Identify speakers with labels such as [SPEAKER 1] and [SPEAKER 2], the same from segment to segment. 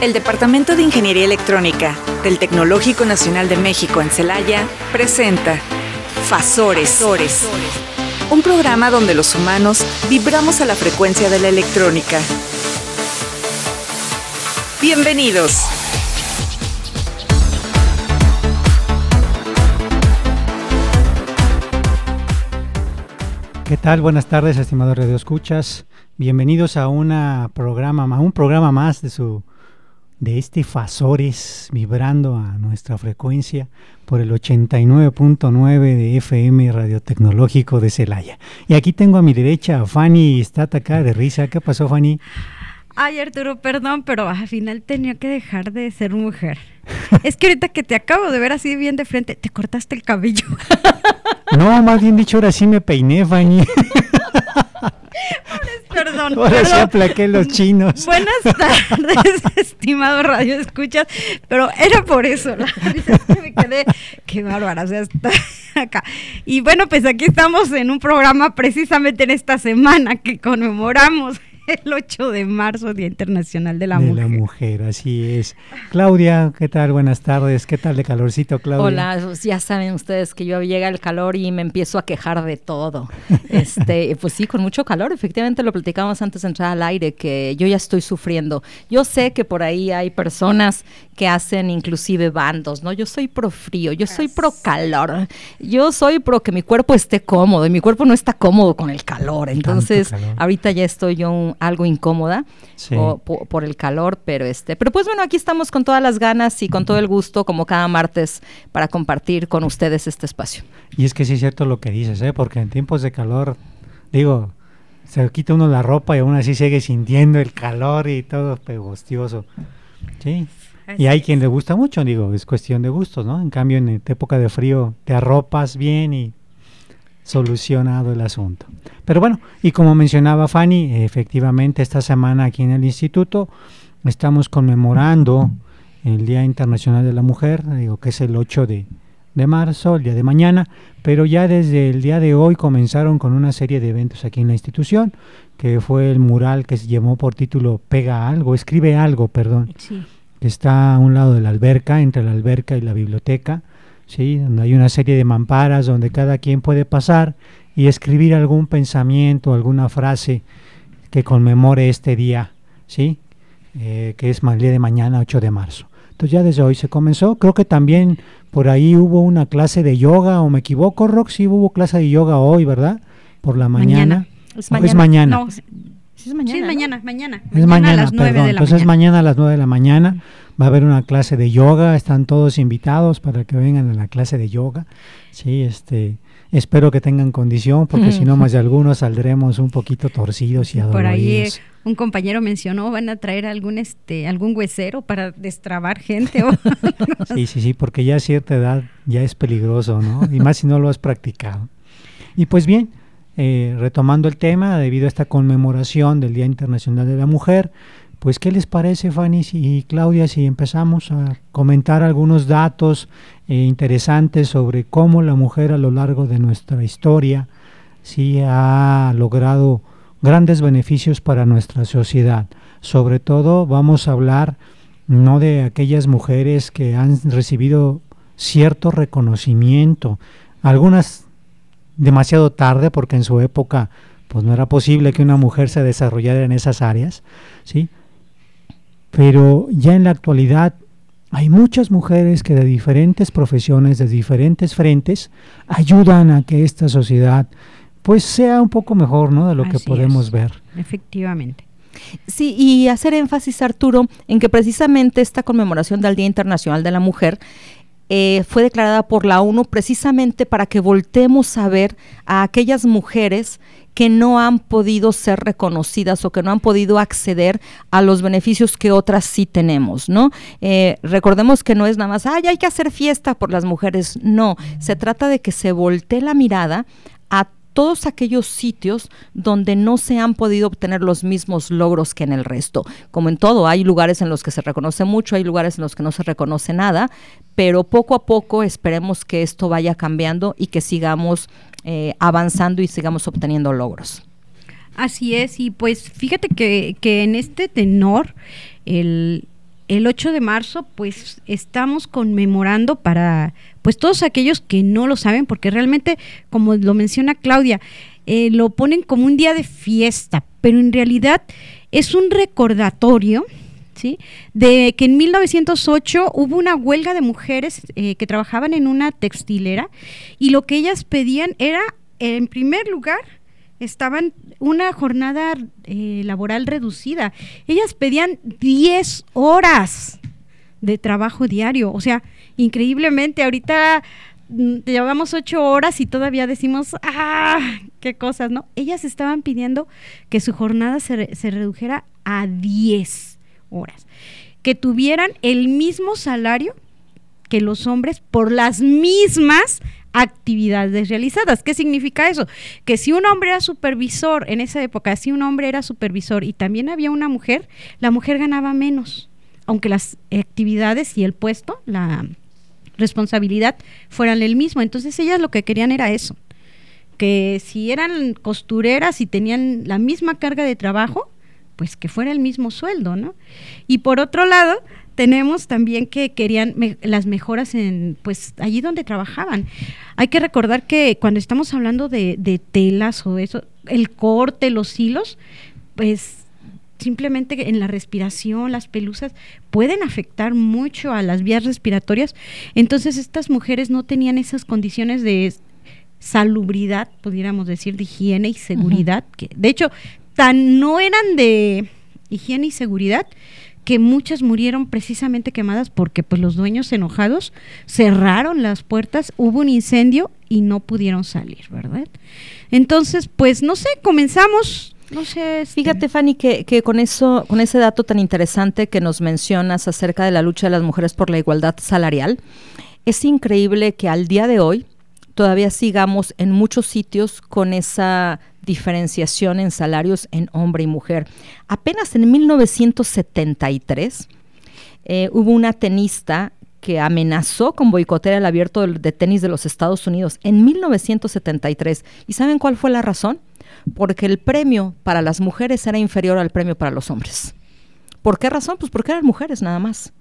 [SPEAKER 1] El Departamento de Ingeniería Electrónica del Tecnológico Nacional de México en Celaya presenta Fasores, un programa donde los humanos vibramos a la frecuencia de la electrónica. Bienvenidos.
[SPEAKER 2] ¿Qué tal? Buenas tardes, estimados Radio Escuchas. Bienvenidos a una programa, a un programa más de su de este Fasores vibrando a nuestra frecuencia por el 89.9 de FM Radiotecnológico de Celaya. Y aquí tengo a mi derecha a Fanny, está atacada de risa. ¿Qué pasó, Fanny?
[SPEAKER 3] Ay, Arturo, perdón, pero al final tenía que dejar de ser mujer. es que ahorita que te acabo de ver así bien de frente, te cortaste el cabello.
[SPEAKER 2] no, más bien dicho, ahora sí me peiné, Fanny.
[SPEAKER 3] Perdón.
[SPEAKER 2] Ahora sí aplaqué los chinos.
[SPEAKER 3] Buenas tardes, estimado Radio Escuchas, pero era por eso, la que me quedé, qué bárbara, o sea, está acá. Y bueno, pues aquí estamos en un programa precisamente en esta semana que conmemoramos el 8 de marzo, Día Internacional de la
[SPEAKER 2] de
[SPEAKER 3] Mujer.
[SPEAKER 2] la mujer, así es. Claudia, ¿qué tal? Buenas tardes. ¿Qué tal de calorcito, Claudia?
[SPEAKER 4] Hola, pues ya saben ustedes que yo llega el calor y me empiezo a quejar de todo. Este, pues sí, con mucho calor. Efectivamente lo platicamos antes de entrar al aire que yo ya estoy sufriendo. Yo sé que por ahí hay personas que hacen inclusive bandos, ¿no? Yo soy pro frío, yo soy pro calor. Yo soy pro que mi cuerpo esté cómodo y mi cuerpo no está cómodo con el calor. Entonces,
[SPEAKER 2] calor.
[SPEAKER 4] ahorita ya estoy yo un- algo incómoda
[SPEAKER 2] Sí.
[SPEAKER 4] o- po- por el calor, pero este, pero pues bueno, aquí estamos con todas las ganas y con todo el gusto, como cada martes, para compartir con ustedes este espacio.
[SPEAKER 2] Y es que sí es cierto lo que dices, ¿eh? Porque en tiempos de calor, digo, se quita uno la ropa y aún así sigue sintiendo el calor y todo pegostioso. Sí. Y hay quien le gusta mucho, digo, es cuestión de gustos, ¿no? En cambio, en época de frío te arropas bien y solucionado el asunto. Pero bueno, y como mencionaba Fanny, efectivamente esta semana aquí en el instituto estamos conmemorando el Día Internacional de la Mujer, digo que es el 8 de, de marzo, el día de mañana, pero ya desde el día de hoy comenzaron con una serie de eventos aquí en la institución, que fue el mural que se llamó por título Pega algo, escribe algo, perdón,
[SPEAKER 3] Sí.
[SPEAKER 2] que está a un lado de la alberca, entre la alberca y la biblioteca, ¿sí? donde hay una serie de mamparas donde cada quien puede pasar y escribir algún pensamiento, alguna frase que conmemore este día, ¿sí? Eh, que es el día de mañana, 8 de marzo. Entonces ya desde hoy se comenzó. Creo que también por ahí hubo una clase de yoga, o me equivoco, Roxy, hubo clase de yoga hoy, ¿verdad? Por la mañana.
[SPEAKER 3] Mañana.
[SPEAKER 2] ¿O es mañana?
[SPEAKER 3] No,
[SPEAKER 4] Sí, es mañana.
[SPEAKER 3] sí,
[SPEAKER 4] ¿no?
[SPEAKER 3] mañana, mañana.
[SPEAKER 2] Es mañana,
[SPEAKER 3] a las 9
[SPEAKER 2] perdón.
[SPEAKER 3] de la
[SPEAKER 2] Entonces
[SPEAKER 3] mañana.
[SPEAKER 2] mañana a las 9 de la mañana va a haber una clase de yoga, están todos invitados para que vengan a la clase de yoga. Sí, este, espero que tengan condición porque si no más de algunos saldremos un poquito torcidos y
[SPEAKER 3] Por ahí
[SPEAKER 2] adoloridos.
[SPEAKER 3] un compañero mencionó, van a traer algún este algún huesero para destrabar gente. o-
[SPEAKER 2] Sí, sí, sí, porque ya a cierta edad ya es peligroso, ¿no? Y más si no lo has practicado. Y pues bien, eh, retomando el tema, debido a esta conmemoración del Día Internacional de la Mujer, pues ¿qué les parece, Fanny y Claudia, si empezamos a comentar algunos datos eh, interesantes sobre cómo la mujer a lo largo de nuestra historia sí ha logrado grandes beneficios para nuestra sociedad? Sobre todo vamos a hablar no de aquellas mujeres que han recibido cierto reconocimiento, algunas demasiado tarde porque en su época pues no era posible que una mujer se desarrollara en esas áreas, ¿sí? Pero ya en la actualidad hay muchas mujeres que de diferentes profesiones, de diferentes frentes, ayudan a que esta sociedad pues sea un poco mejor, ¿no? De lo que podemos
[SPEAKER 3] es.
[SPEAKER 2] ver.
[SPEAKER 3] Efectivamente.
[SPEAKER 4] Sí, y hacer énfasis, Arturo, en que precisamente esta conmemoración del Día Internacional de la Mujer eh, fue declarada por la ONU precisamente para que voltemos a ver a aquellas mujeres que no han podido ser reconocidas o que no han podido acceder a los beneficios que otras sí tenemos, ¿no? Eh, recordemos que no es nada más, ay, hay que hacer fiesta por las mujeres, no, se trata de que se voltee la mirada a todos aquellos sitios donde no se han podido obtener los mismos logros que en el resto. Como en todo, hay lugares en los que se reconoce mucho, hay lugares en los que no se reconoce nada, pero poco a poco esperemos que esto vaya cambiando y que sigamos eh, avanzando y sigamos obteniendo logros.
[SPEAKER 3] Así es, y pues fíjate que, que en este tenor, el, el 8 de marzo, pues estamos conmemorando para pues todos aquellos que no lo saben, porque realmente, como lo menciona Claudia, eh, lo ponen como un día de fiesta, pero en realidad es un recordatorio ¿sí? de que en 1908 hubo una huelga de mujeres eh, que trabajaban en una textilera y lo que ellas pedían era, en primer lugar, estaban una jornada eh, laboral reducida. Ellas pedían 10 horas de trabajo diario. O sea, increíblemente, ahorita mm, llevamos 8 horas y todavía decimos, ah, qué cosas, ¿no? Ellas estaban pidiendo que su jornada se, se redujera a 10 horas. Que tuvieran el mismo salario que los hombres por las mismas actividades realizadas. ¿Qué significa eso? Que si un hombre era supervisor en esa época, si un hombre era supervisor y también había una mujer, la mujer ganaba menos, aunque las actividades y el puesto, la responsabilidad fueran el mismo. Entonces ellas lo que querían era eso, que si eran costureras y tenían la misma carga de trabajo, pues que fuera el mismo sueldo, ¿no? Y por otro lado, tenemos también que querían las mejoras en, pues, allí donde trabajaban. Hay que recordar que cuando estamos hablando de, de telas o eso, el corte, los hilos, pues simplemente en la respiración, las pelusas pueden afectar mucho a las vías respiratorias. Entonces estas mujeres no tenían esas condiciones de salubridad, pudiéramos decir, de higiene y seguridad, que de hecho tan no eran de higiene y seguridad que muchas murieron precisamente quemadas porque pues los dueños enojados cerraron las puertas, hubo un incendio y no pudieron salir, ¿verdad? Entonces, pues no sé, comenzamos no sé.
[SPEAKER 4] Este Fíjate, Fanny, que, que, con eso, con ese dato tan interesante que nos mencionas acerca de la lucha de las mujeres por la igualdad salarial, es increíble que al día de hoy todavía sigamos en muchos sitios con esa diferenciación en salarios en hombre y mujer. Apenas en 1973 eh, hubo una tenista que amenazó con boicotear el abierto de tenis de los Estados Unidos en 1973. ¿Y saben cuál fue la razón? Porque el premio para las mujeres era inferior al premio para los hombres. ¿Por qué razón? Pues porque eran mujeres nada más.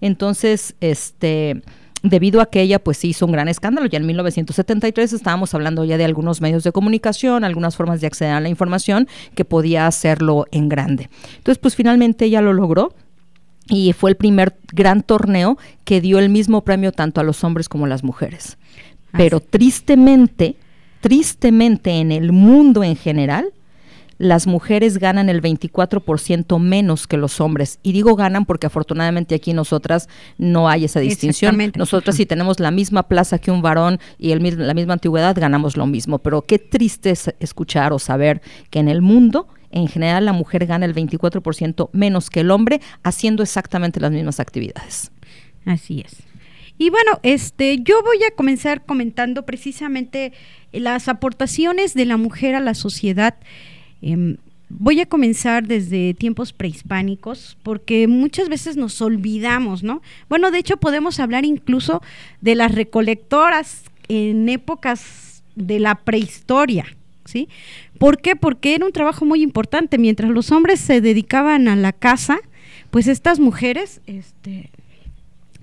[SPEAKER 4] Entonces, este, debido a que ella pues hizo un gran escándalo. Ya en 1973 estábamos hablando ya de algunos medios de comunicación, algunas formas de acceder a la información que podía hacerlo en grande. Entonces pues finalmente ella lo logró y fue el primer gran torneo que dio el mismo premio tanto a los hombres como a las mujeres. Pero tristemente, tristemente en el mundo en general, las mujeres ganan el 24% menos que los hombres. Y digo ganan porque afortunadamente aquí nosotras no hay esa distinción. Nosotras si tenemos la misma plaza que un varón y el, la misma antigüedad, ganamos lo mismo. Pero qué triste es escuchar o saber que en el mundo en general la mujer gana el 24% menos que el hombre haciendo exactamente las mismas actividades.
[SPEAKER 3] Así es. Y bueno, este, yo voy a comenzar comentando precisamente las aportaciones de la mujer a la sociedad Em, voy a comenzar desde tiempos prehispánicos porque muchas veces nos olvidamos, ¿no? Bueno, de hecho podemos hablar incluso de las recolectoras en épocas de la prehistoria, ¿sí? ¿Por qué? Porque era un trabajo muy importante. Mientras los hombres se dedicaban a la casa, pues estas mujeres, este,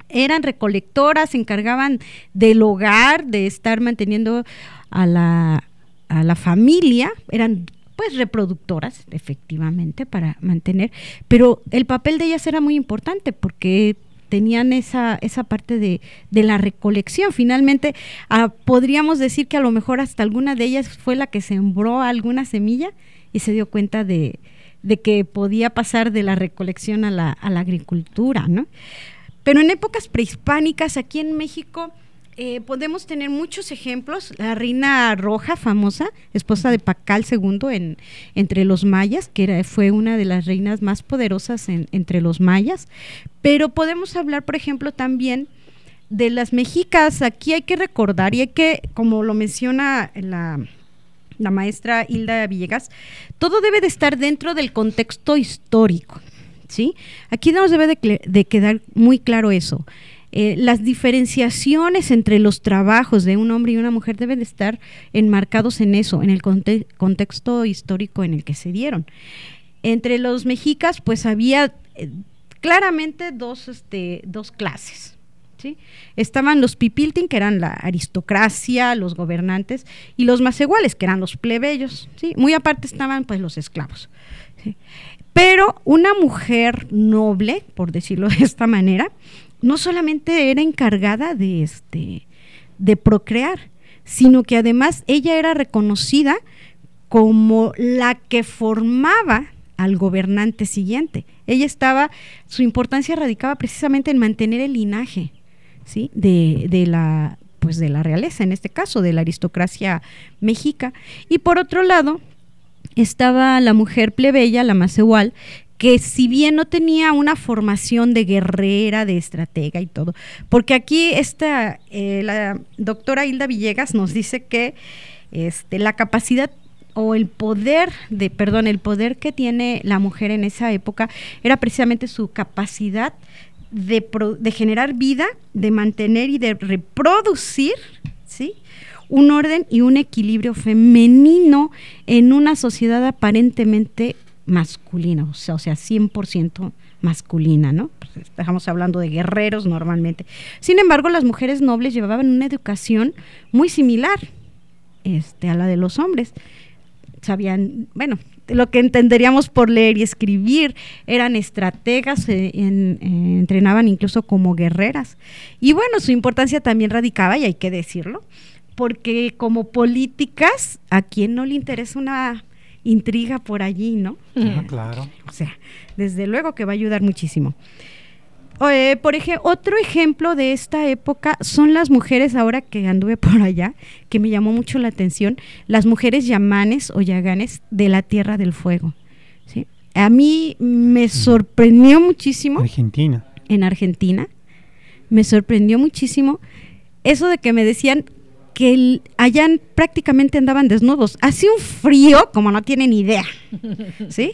[SPEAKER 3] eran recolectoras, se encargaban del hogar, de estar manteniendo a la, a la familia, eran pues reproductoras, efectivamente, para mantener, pero el papel de ellas era muy importante porque tenían esa, esa parte de, de la recolección. Finalmente, ah, podríamos decir que a lo mejor hasta alguna de ellas fue la que sembró alguna semilla y se dio cuenta de, de que podía pasar de la recolección a la, a la agricultura, ¿no? Pero en épocas prehispánicas, aquí en México, eh, podemos tener muchos ejemplos. La reina roja, famosa, esposa de Pacal II en, entre los mayas, que era, fue una de las reinas más poderosas entre los mayas. Pero podemos hablar, por ejemplo, también de las mexicas. Aquí hay que recordar y hay que, como lo menciona la, la maestra Hilda Villegas, todo debe de estar dentro del contexto histórico. ¿sí? Aquí nos debe de, de quedar muy claro eso. Eh, las diferenciaciones entre los trabajos de un hombre y una mujer deben de estar enmarcados en eso, en el contexto histórico en el que se dieron. Entre los mexicas, pues había eh, claramente dos, este, dos clases. ¿sí? Estaban los pipiltin, que eran la aristocracia, los gobernantes, y los más iguales, que eran los plebeyos. ¿sí? Muy aparte estaban pues los esclavos. Pero una mujer noble, por decirlo de esta manera, no solamente era encargada de, este, de procrear, sino que además ella era reconocida como la que formaba al gobernante siguiente. Ella estaba, su importancia radicaba precisamente en mantener el linaje, ¿sí? De, de la pues de la realeza, en este caso, de la aristocracia mexica. Y por otro lado, estaba la mujer plebeya, la más igual, que si bien no tenía una formación de guerrera, de estratega y todo, porque aquí esta, eh, la doctora Hilda Villegas nos dice que este, la capacidad o el poder de, perdón, el poder que tiene la mujer en esa época era precisamente su capacidad de, de generar vida, de mantener y de reproducir, ¿sí? un orden y un equilibrio femenino en una sociedad aparentemente masculina, o sea, o sea 100% masculina, ¿no? Pues estamos hablando de guerreros normalmente. Sin embargo, las mujeres nobles llevaban una educación muy similar este, a la de los hombres. Sabían, bueno, lo que entenderíamos por leer y escribir, eran estrategas, eh, eh, entrenaban incluso como guerreras. Y bueno, su importancia también radicaba, y hay que decirlo, porque como políticas, ¿a quién no le interesa una intriga por allí, ¿no?
[SPEAKER 2] Ah, claro.
[SPEAKER 3] O sea, desde luego que va a ayudar muchísimo. por ejemplo, otro ejemplo de esta época son las mujeres, ahora que anduve por allá, que me llamó mucho la atención, las mujeres yamanes o yaganes de la Tierra del Fuego. ¿sí? A mí me sorprendió muchísimo.
[SPEAKER 2] Argentina.
[SPEAKER 3] En Argentina. Me sorprendió muchísimo eso de que me decían que allá prácticamente andaban desnudos. Hacía un frío como no tienen idea, ¿sí?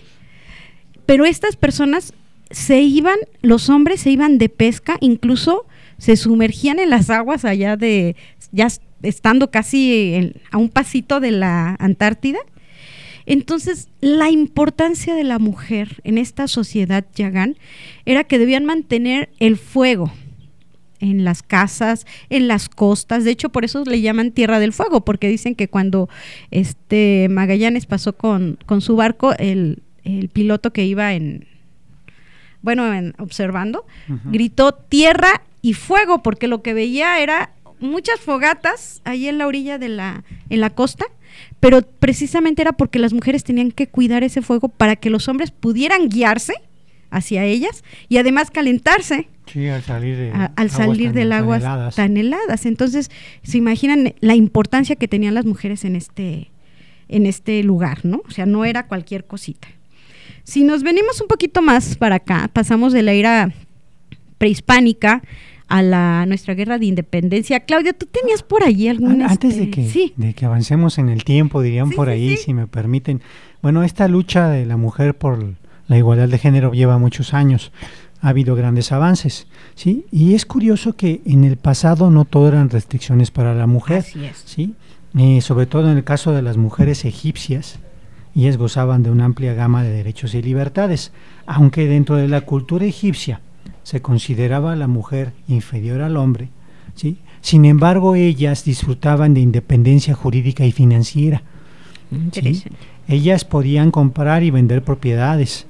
[SPEAKER 3] Pero estas personas se iban, los hombres se iban de pesca, incluso se sumergían en las aguas allá de, ya estando casi a un pasito de la Antártida. Entonces, la importancia de la mujer en esta sociedad yagán era que debían mantener el fuego, en las casas, en las costas. De hecho, por eso le llaman Tierra del Fuego, porque dicen que cuando este Magallanes pasó con, con su barco, el, el, piloto que iba en, bueno, en, observando, gritó tierra y fuego, porque lo que veía era muchas fogatas ahí en la orilla de la, en la costa, pero precisamente era porque las mujeres tenían que cuidar ese fuego para que los hombres pudieran guiarse hacia ellas y además calentarse.
[SPEAKER 2] Sí, al salir, de
[SPEAKER 3] al salir del agua tan heladas. Entonces, se imaginan la importancia que tenían las mujeres en este, en este lugar, ¿no? O sea, no era cualquier cosita. Si nos venimos un poquito más para acá, pasamos de la era prehispánica a la nuestra guerra de independencia. Claudia, ¿tú tenías por allí algún...
[SPEAKER 2] Antes de, este, que, de que avancemos en el tiempo, dirían por ahí, si me permiten. Bueno, esta lucha de la mujer por la igualdad de género lleva muchos años. Ha habido grandes avances, ¿sí? Y es curioso que en el pasado no todo eran restricciones para la mujer, ¿sí? Eh, sobre todo en el caso de las mujeres egipcias, ellas gozaban de una amplia gama de derechos y libertades, aunque dentro de la cultura egipcia se consideraba a la mujer inferior al hombre, ¿sí? Sin embargo, ellas disfrutaban de independencia jurídica y financiera. Ellas podían comprar y vender propiedades,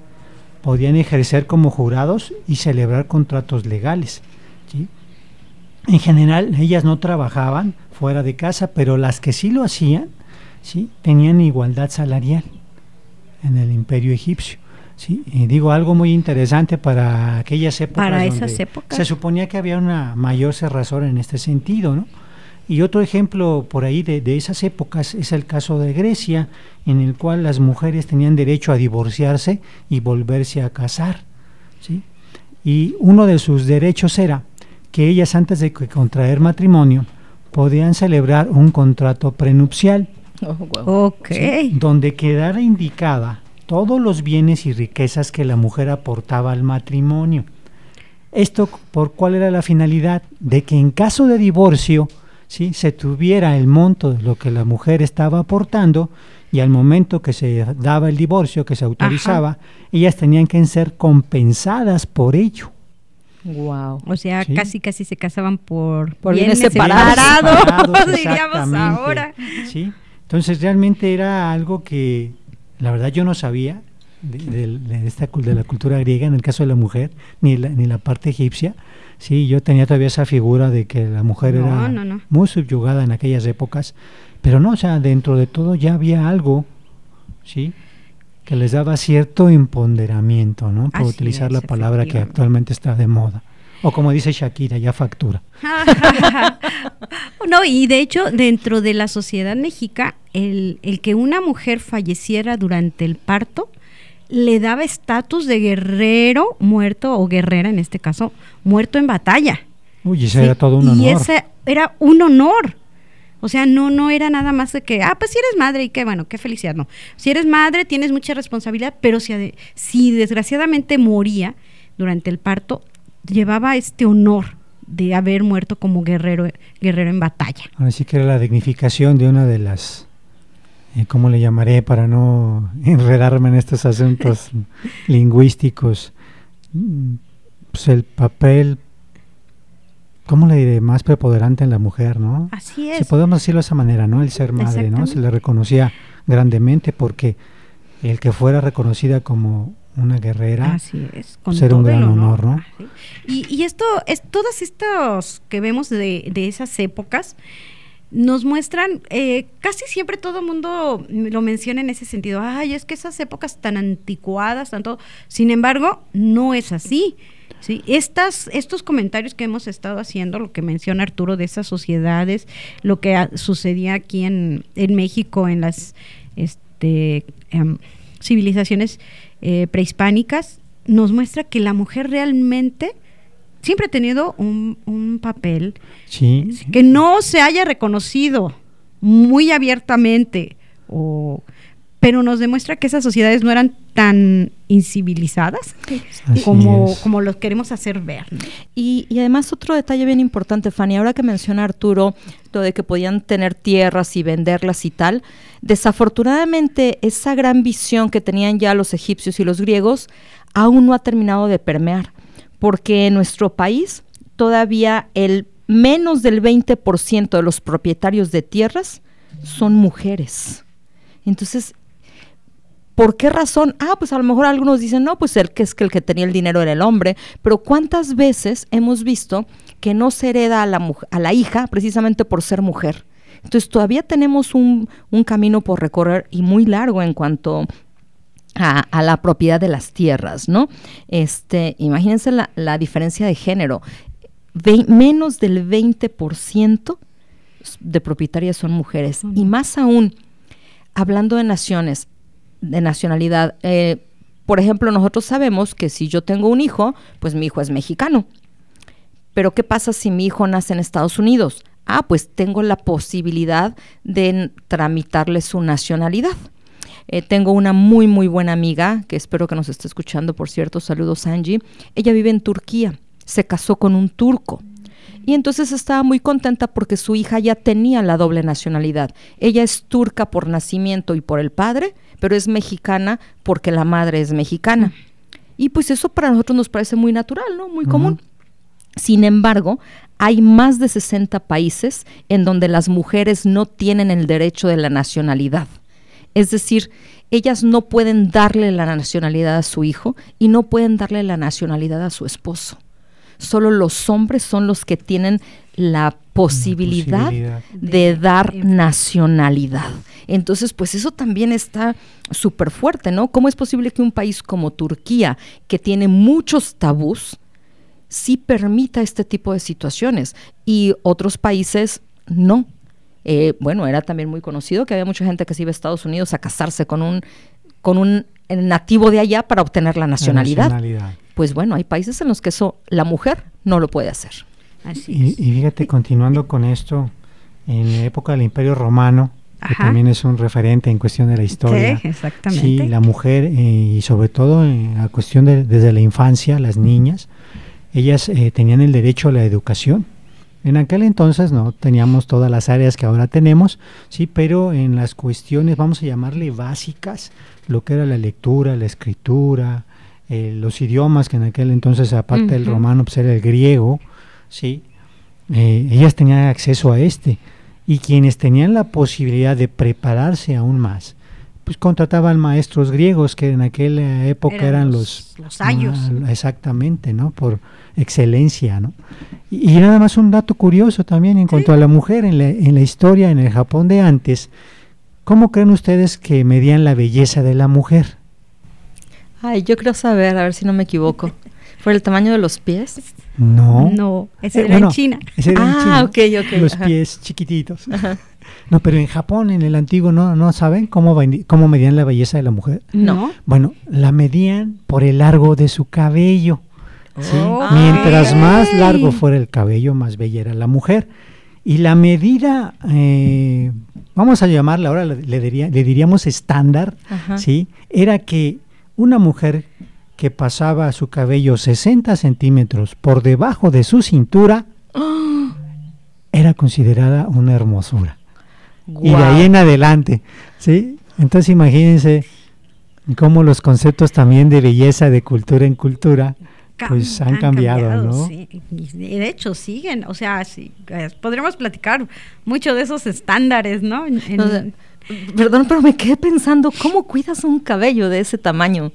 [SPEAKER 2] podían ejercer como jurados y celebrar contratos legales. En general, ellas no trabajaban fuera de casa, pero las que sí lo hacían, ¿sí? tenían igualdad salarial en el imperio egipcio. ¿sí? Y digo algo muy interesante para aquellas épocas.
[SPEAKER 3] Para esas épocas.
[SPEAKER 2] Se suponía que había una mayor cerrazón en este sentido, ¿no? Y otro ejemplo por ahí de, esas épocas es el caso de Grecia, en el cual las mujeres tenían derecho a divorciarse y volverse a casar. ¿sí? Y uno de sus derechos era que ellas antes de contraer matrimonio podían celebrar un contrato prenupcial.
[SPEAKER 3] Oh,
[SPEAKER 2] donde quedara indicada todos los bienes y riquezas que la mujer aportaba al matrimonio. Esto por cuál era la finalidad de que en caso de divorcio se tuviera el monto de lo que la mujer estaba aportando y al momento que se daba el divorcio, que se autorizaba, ellas tenían que ser compensadas por ello.
[SPEAKER 4] Wow.
[SPEAKER 3] O sea,
[SPEAKER 2] Sí.
[SPEAKER 3] casi casi se casaban por,
[SPEAKER 4] Por bienes
[SPEAKER 3] separados,
[SPEAKER 2] separados,
[SPEAKER 3] diríamos ahora.
[SPEAKER 2] Sí, entonces realmente era algo que la verdad yo no sabía de, de- de esta, cul- de la cultura griega en el caso de la mujer, ni la, ni la parte egipcia. Sí, yo tenía todavía esa figura de que la mujer
[SPEAKER 3] No,
[SPEAKER 2] era
[SPEAKER 3] no, no.
[SPEAKER 2] muy subyugada en aquellas épocas, pero no, o sea, dentro de todo ya había algo, ¿sí? que les daba cierto empoderamiento, ¿no? Por
[SPEAKER 3] Así
[SPEAKER 2] utilizar
[SPEAKER 3] es,
[SPEAKER 2] la palabra que actualmente está de moda. O como dice Shakira, ya factura.
[SPEAKER 3] no, y de hecho, dentro de la sociedad mexica, el, el que una mujer falleciera durante el parto le daba estatus de guerrero muerto o guerrera, en este caso, muerto en batalla.
[SPEAKER 2] Uy, ese
[SPEAKER 3] Sí,
[SPEAKER 2] era todo un honor.
[SPEAKER 3] Y ese era un honor. O sea, no, no era nada más de que, ah, pues si eres madre y qué bueno, qué felicidad, no. Si eres madre tienes mucha responsabilidad, pero si, si desgraciadamente moría durante el parto, llevaba este honor de haber muerto como guerrero, guerrero en batalla.
[SPEAKER 2] Ahora sí que era la dignificación de una de las, ¿cómo le llamaré para no enredarme en estos asuntos lingüísticos? Mm, Pues el papel, ¿cómo le diré? Más preponderante en la mujer, ¿no?
[SPEAKER 3] Así
[SPEAKER 2] Si
[SPEAKER 3] es.
[SPEAKER 2] podemos decirlo de esa manera, ¿no? El ser madre, ¿no? Se le reconocía grandemente porque el que fuera reconocida como una guerrera,
[SPEAKER 3] Así es. Con
[SPEAKER 2] ser un gran honor, ¿no?
[SPEAKER 3] Así. Y, y esto, es todas estas que vemos de, de esas épocas, nos muestran, eh, casi siempre todo mundo lo menciona en ese sentido, ay, es que esas épocas tan anticuadas, tanto, sin embargo, no es así. Sí, estas, estos comentarios que hemos estado haciendo, lo que menciona Arturo de esas sociedades, lo que sucedía aquí en, en México en las este, em, civilizaciones eh, prehispánicas, nos muestra que la mujer realmente siempre ha tenido un, un papel
[SPEAKER 2] sí,
[SPEAKER 3] que no se haya reconocido muy abiertamente, o, pero nos demuestra que esas sociedades no eran tan incivilizadas
[SPEAKER 2] Así
[SPEAKER 3] como,
[SPEAKER 2] es.
[SPEAKER 3] como los queremos hacer ver. ¿no?
[SPEAKER 4] Y, y además otro detalle bien importante, Fanny, ahora que menciona Arturo lo de que podían tener tierras y venderlas y tal, desafortunadamente esa gran visión que tenían ya los egipcios y los griegos aún no ha terminado de permear, porque en nuestro país todavía el menos del 20% de los propietarios de tierras son mujeres. Entonces, ¿Por qué razón? Ah, pues a lo mejor algunos dicen, no, pues el que es que el que tenía el dinero era el hombre, pero ¿cuántas veces hemos visto que no se hereda a la, muj- a la hija precisamente por ser mujer? Entonces todavía tenemos un, un camino por recorrer y muy largo en cuanto a, a la propiedad de las tierras, ¿no? Este, imagínense la, la diferencia de género. Ve- menos del 20% de propietarias son mujeres. Y más aún, hablando de naciones, de nacionalidad, eh, por ejemplo, nosotros sabemos que si yo tengo un hijo, pues mi hijo es mexicano. Pero ¿qué pasa si mi hijo nace en Estados Unidos? Ah, pues tengo la posibilidad de tramitarle su nacionalidad. Eh, tengo una muy, muy buena amiga, que espero que nos esté escuchando, por cierto, saludos Angie. Ella vive en Turquía, se casó con un turco. Y entonces estaba muy contenta porque su hija ya tenía la doble nacionalidad. Ella es turca por nacimiento y por el padre, pero es mexicana porque la madre es mexicana. Y pues eso para nosotros nos parece muy natural, ¿no? Muy común. Sin embargo, hay más de 60 países en donde las mujeres no tienen el derecho de la nacionalidad. Es decir, ellas no pueden darle la nacionalidad a su hijo y no pueden darle la nacionalidad a su esposo. Solo los hombres son los que tienen la posibilidad,
[SPEAKER 2] posibilidad.
[SPEAKER 4] de dar nacionalidad. Entonces, pues eso también está súper fuerte, ¿no? ¿Cómo es posible que un país como Turquía, que tiene muchos tabús, sí permita este tipo de situaciones y otros países no? Eh, bueno, era también muy conocido que había mucha gente que se iba a Estados Unidos a casarse con un, con un nativo de allá para obtener la
[SPEAKER 2] La
[SPEAKER 4] nacionalidad.
[SPEAKER 2] nacionalidad.
[SPEAKER 4] Pues bueno, hay países en los que eso la mujer no lo puede hacer.
[SPEAKER 3] Así
[SPEAKER 2] Y,
[SPEAKER 3] es.
[SPEAKER 2] y fíjate, continuando con esto, en la época del Imperio Romano, que
[SPEAKER 3] Ajá.
[SPEAKER 2] también es un referente en cuestión de la historia.
[SPEAKER 3] Sí, exactamente.
[SPEAKER 2] Sí, la mujer eh, y sobre todo en la cuestión de desde la infancia, las niñas, ellas eh, tenían el derecho a la educación. En aquel entonces no teníamos todas las áreas que ahora tenemos, sí, pero en las cuestiones, vamos a llamarle básicas, lo que era la lectura, la escritura, eh, los idiomas que en aquel entonces, aparte del romano, pues era el griego, sí, eh, ellas tenían acceso a este y quienes tenían la posibilidad de prepararse aún más, pues contrataban maestros griegos que en aquella época
[SPEAKER 3] Eran
[SPEAKER 2] eran,
[SPEAKER 3] los-
[SPEAKER 2] los,
[SPEAKER 3] los ayos.
[SPEAKER 2] ah, exactamente, ¿no? Por excelencia, ¿no? Y, y nada más un dato curioso también en cuanto a la mujer en la, en la historia en el Japón de antes, ¿cómo creen ustedes que medían la belleza de la mujer?
[SPEAKER 4] Ay, yo creo saber, a ver si no me equivoco. ¿Por el tamaño de los pies?
[SPEAKER 2] No.
[SPEAKER 3] No, ese
[SPEAKER 2] Eh,
[SPEAKER 3] era
[SPEAKER 2] bueno,
[SPEAKER 3] en China.
[SPEAKER 2] ese era en
[SPEAKER 4] Ah,
[SPEAKER 2] China,
[SPEAKER 4] ok, ok,
[SPEAKER 2] Los
[SPEAKER 4] ajá.
[SPEAKER 2] pies chiquititos. No, pero en Japón, en el antiguo, ¿no, no saben cómo, cómo medían la belleza de la mujer?
[SPEAKER 4] No.
[SPEAKER 2] Bueno, la medían por el largo de su cabello. ¿Sí?
[SPEAKER 3] Ok.
[SPEAKER 2] Mientras más largo fuera el cabello, más bella era la mujer. Y la medida, eh, vamos a llamarla ahora, le, le diría- le diríamos estándar,
[SPEAKER 4] Ajá.
[SPEAKER 2] ¿sí? era que una mujer que pasaba su cabello 60 centímetros por debajo de su cintura era considerada una hermosura. Y de ahí en adelante, ¿sí? Entonces imagínense cómo los conceptos también de belleza, de cultura en cultura, pues han, cambiado, ¿no?
[SPEAKER 3] sí. Y de hecho siguen, o sea, sí, eh, podríamos platicar mucho de esos estándares, ¿no? En- en-
[SPEAKER 4] O sea, perdón, pero me quedé pensando, ¿cómo cuidas un cabello de ese tamaño?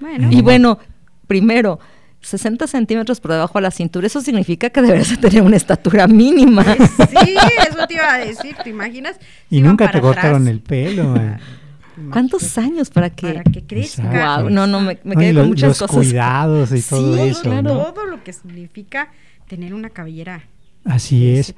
[SPEAKER 3] bueno,
[SPEAKER 4] Y bueno, primero, 60 centímetros por debajo de la cintura, eso significa que deberías de tener una estatura mínima.
[SPEAKER 3] pues sí, eso te iba a decir, ¿te imaginas?
[SPEAKER 2] Y
[SPEAKER 3] Iban
[SPEAKER 2] nunca te
[SPEAKER 3] para
[SPEAKER 2] cortaron
[SPEAKER 3] atrás.
[SPEAKER 2] el pelo.
[SPEAKER 4] ¿Cuántos años para que...?
[SPEAKER 3] Para que crezca.
[SPEAKER 4] No, no, me, me quedé
[SPEAKER 2] lo-
[SPEAKER 4] con muchas
[SPEAKER 2] los
[SPEAKER 4] cosas.
[SPEAKER 2] cuidados y todo
[SPEAKER 3] Sí,
[SPEAKER 2] eso.
[SPEAKER 3] claro,
[SPEAKER 2] ¿no?
[SPEAKER 3] todo lo que significa tener una cabellera.
[SPEAKER 2] Así es.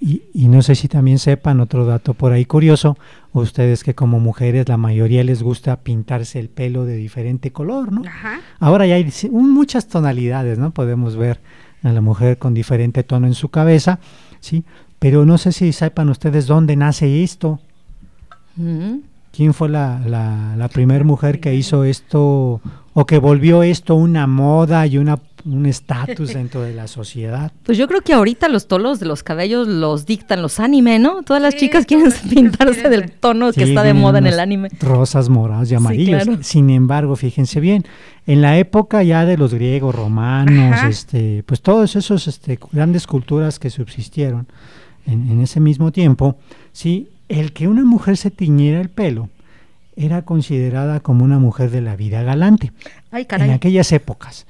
[SPEAKER 2] Y, y no sé si también sepan otro dato por ahí curioso, ustedes que como mujeres la mayoría les gusta pintarse el pelo de diferente color, ¿no?
[SPEAKER 3] Ajá.
[SPEAKER 2] Ahora ya hay muchas tonalidades, ¿no? Podemos ver a la mujer con diferente tono en su cabeza, ¿sí? Pero no sé si sepan ustedes dónde nace esto.
[SPEAKER 4] Mm.
[SPEAKER 2] ¿Quién fue la, la, la primera mujer que hizo esto o que volvió esto una moda y una, un estatus dentro de la sociedad?
[SPEAKER 4] Pues yo creo que ahorita los tonos de los cabellos los dictan los anime, ¿no? Todas las
[SPEAKER 3] Sí,
[SPEAKER 4] chicas quieren
[SPEAKER 3] todas las chicas
[SPEAKER 4] pintarse
[SPEAKER 3] quieren
[SPEAKER 4] del tono que está de moda en el anime.
[SPEAKER 2] Rosas, morados y
[SPEAKER 4] Sí, claro.
[SPEAKER 2] Sin embargo, fíjense bien, en la época ya de los griegos, romanos,
[SPEAKER 3] Ajá.
[SPEAKER 2] este, pues todos esos este, grandes culturas que subsistieron en, en ese mismo tiempo, sí, el que una mujer se tiñera el pelo era considerada como una mujer de la vida galante
[SPEAKER 4] Ay,
[SPEAKER 2] en aquellas épocas.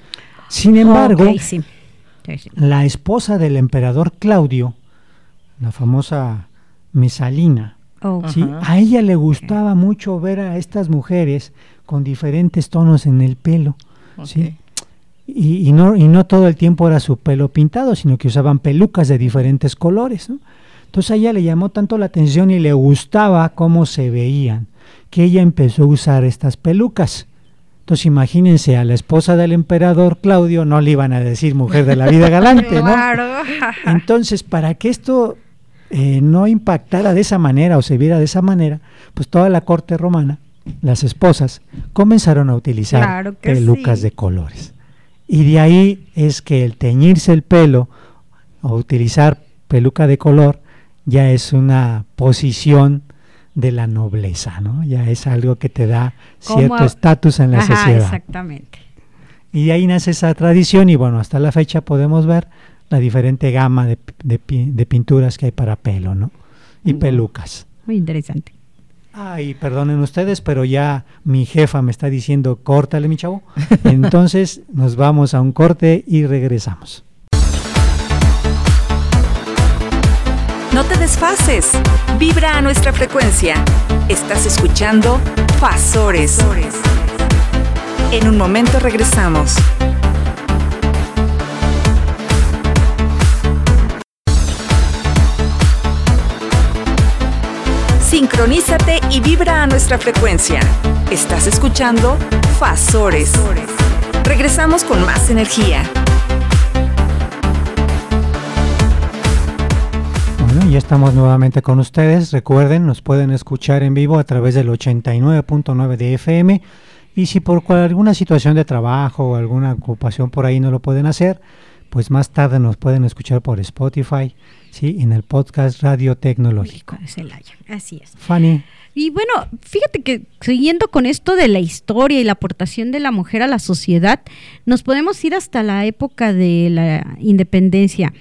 [SPEAKER 2] Sin embargo,
[SPEAKER 3] Ok, sí. Sí, sí.
[SPEAKER 2] la esposa del emperador Claudio, la famosa Mesalina,
[SPEAKER 3] Oh.
[SPEAKER 2] A ella le gustaba mucho ver a estas mujeres con diferentes tonos en el pelo. Y, y no, y no todo el tiempo era su pelo pintado, sino que usaban pelucas de diferentes colores, ¿no? Entonces a ella le llamó tanto la atención y le gustaba cómo se veían, que ella empezó a usar estas pelucas. Entonces imagínense, a la esposa del emperador Claudio no le iban a decir mujer de la vida galante, ¿no?
[SPEAKER 3] Claro.
[SPEAKER 2] Entonces, para que esto eh, no impactara de esa manera o se viera de esa manera, pues toda la corte romana, las esposas, comenzaron a utilizar
[SPEAKER 3] Claro
[SPEAKER 2] pelucas
[SPEAKER 3] sí.
[SPEAKER 2] de colores. Y de ahí es que el teñirse el pelo o utilizar peluca de color ya es una posición de la nobleza, ¿no? Ya es algo que te da cierto estatus en la
[SPEAKER 3] Ajá,
[SPEAKER 2] sociedad.
[SPEAKER 3] exactamente.
[SPEAKER 2] Y ahí nace esa tradición y bueno, hasta la fecha podemos ver la diferente gama de, de pi- de pinturas que hay para pelo, ¿no? Y pelucas.
[SPEAKER 3] Muy interesante.
[SPEAKER 2] Ay, perdonen ustedes, pero ya mi jefa me está diciendo, córtale mi chavo. Entonces nos vamos a un corte y regresamos.
[SPEAKER 1] No te desfases. Vibra a nuestra frecuencia. Estás escuchando Fasores. En un momento regresamos. Sincronízate y vibra a nuestra frecuencia. Estás escuchando Fasores. Regresamos con más energía.
[SPEAKER 2] Bueno, ya estamos nuevamente con ustedes. Recuerden, nos pueden escuchar en vivo a través del 89.9 de FM. Y si por alguna situación de trabajo o alguna ocupación por ahí no lo pueden hacer, pues más tarde nos pueden escuchar por Spotify, ¿sí? En el podcast Radio Tecnológico.
[SPEAKER 3] Así es.
[SPEAKER 2] Fanny.
[SPEAKER 3] Y bueno, fíjate que siguiendo con esto de la historia y la aportación de la mujer a la sociedad, nos podemos ir hasta la época de la independencia.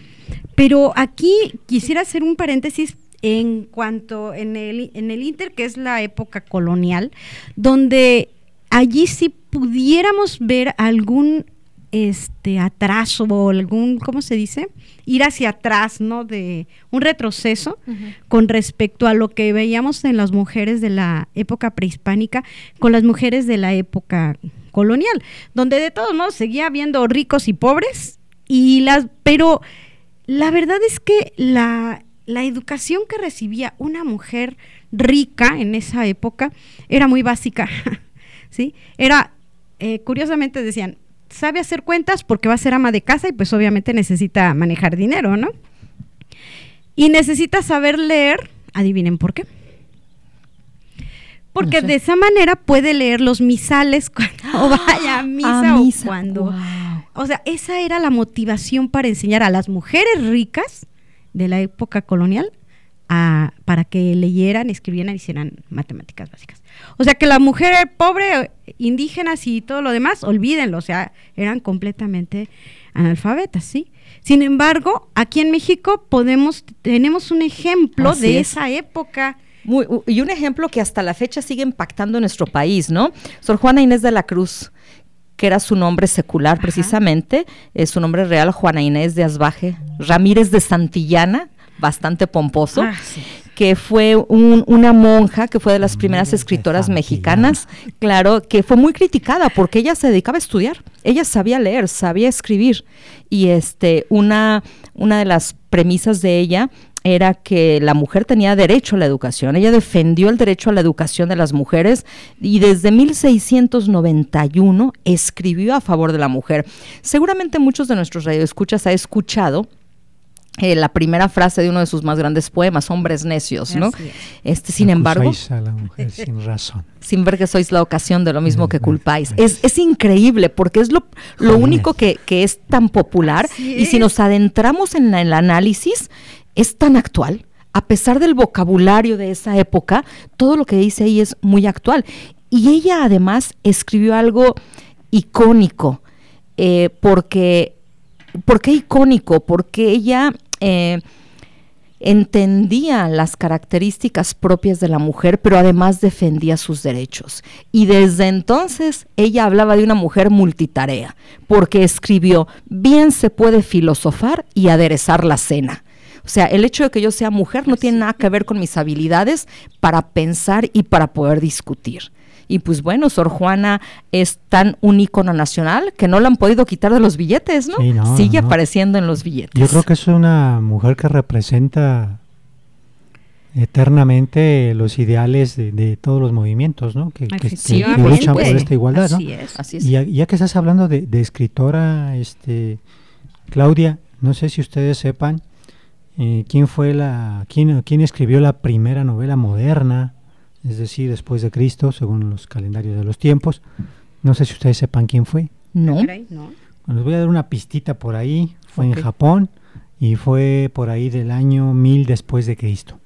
[SPEAKER 3] Pero aquí quisiera hacer un paréntesis en cuanto en el, en el Inter, que es la época colonial, donde allí sí pudiéramos ver algún este atraso o algún, ¿cómo se dice? Ir hacia atrás, ¿no? De un retroceso con respecto a lo que veíamos en las mujeres de la época prehispánica con las mujeres de la época colonial, donde de todos modos seguía habiendo ricos y pobres y las pero la verdad es que la la educación que recibía una mujer rica en esa época era muy básica, ¿sí? Era, eh, curiosamente decían, sabe hacer cuentas porque va a ser ama de casa y pues obviamente necesita manejar dinero, ¿no? Y necesita saber leer, adivinen por qué. Porque de esa manera puede leer los misales cuando vaya a misa, o cuando... O sea, esa era la motivación para enseñar a las mujeres ricas de la época colonial a, para que leyeran, escribieran y hicieran matemáticas básicas. O sea que la mujer pobre, indígenas y todo lo demás, olvídenlo, o sea, eran completamente analfabetas, ¿sí? Sin embargo, aquí en México podemos, tenemos un ejemplo de esa época.
[SPEAKER 4] y un ejemplo que hasta la fecha sigue impactando en nuestro país, ¿no? Sor Juana Inés de la Cruz, que era su nombre secular precisamente, es su nombre real, Juana Inés de Asbaje Ramírez de Santillana, bastante pomposo. Ah, que fue una monja, que fue de las primeras escritoras mexicanas, claro, que fue muy criticada porque ella se dedicaba a estudiar, ella sabía leer, sabía escribir, y este, una, una de las premisas de ella era que la mujer tenía derecho a la educación. Ella defendió el derecho a la educación de las mujeres y desde 1691 escribió a favor de la mujer. Seguramente muchos de nuestros radioescuchas ha escuchado eh, la primera frase de uno de sus más grandes poemas, Hombres necios, ¿no? Este, sin embargo,
[SPEAKER 2] a la mujer sin razón.
[SPEAKER 4] Sin ver que sois la ocasión de lo mismo que culpáis. Es, es increíble porque es lo, lo único que, que, es tan popular y si nos adentramos en el análisis, es tan actual. A pesar del vocabulario de esa época, todo lo que dice ahí es muy actual. Y ella además escribió algo icónico, eh, porque, ¿por qué icónico? Porque ella eh, entendía las características propias de la mujer, pero además defendía sus derechos. Y desde entonces ella hablaba de una mujer multitarea, porque escribió, bien se puede filosofar y aderezar la cena. O sea, el hecho de que yo sea mujer no tiene nada que ver con mis habilidades para pensar y para poder discutir. Y pues bueno, Sor Juana es tan un ícono nacional que no la han podido quitar de los billetes, ¿no? Sigue apareciendo en los billetes.
[SPEAKER 2] Yo creo que es una mujer que representa eternamente los ideales de, todos los movimientos, ¿no? Que, luchan por esta igualdad, ¿no?
[SPEAKER 4] Así es.
[SPEAKER 2] Y ya, que estás hablando de, de, escritora, este, Claudia, no sé si ustedes sepan eh, quién fue la, quién, quién escribió la primera novela moderna, es decir, después de Cristo, según los calendarios de los tiempos. No sé si ustedes sepan quién fue.
[SPEAKER 4] No.
[SPEAKER 2] les voy a dar una pistita por ahí. Fue en Japón y fue por ahí del año 1000 después de Cristo.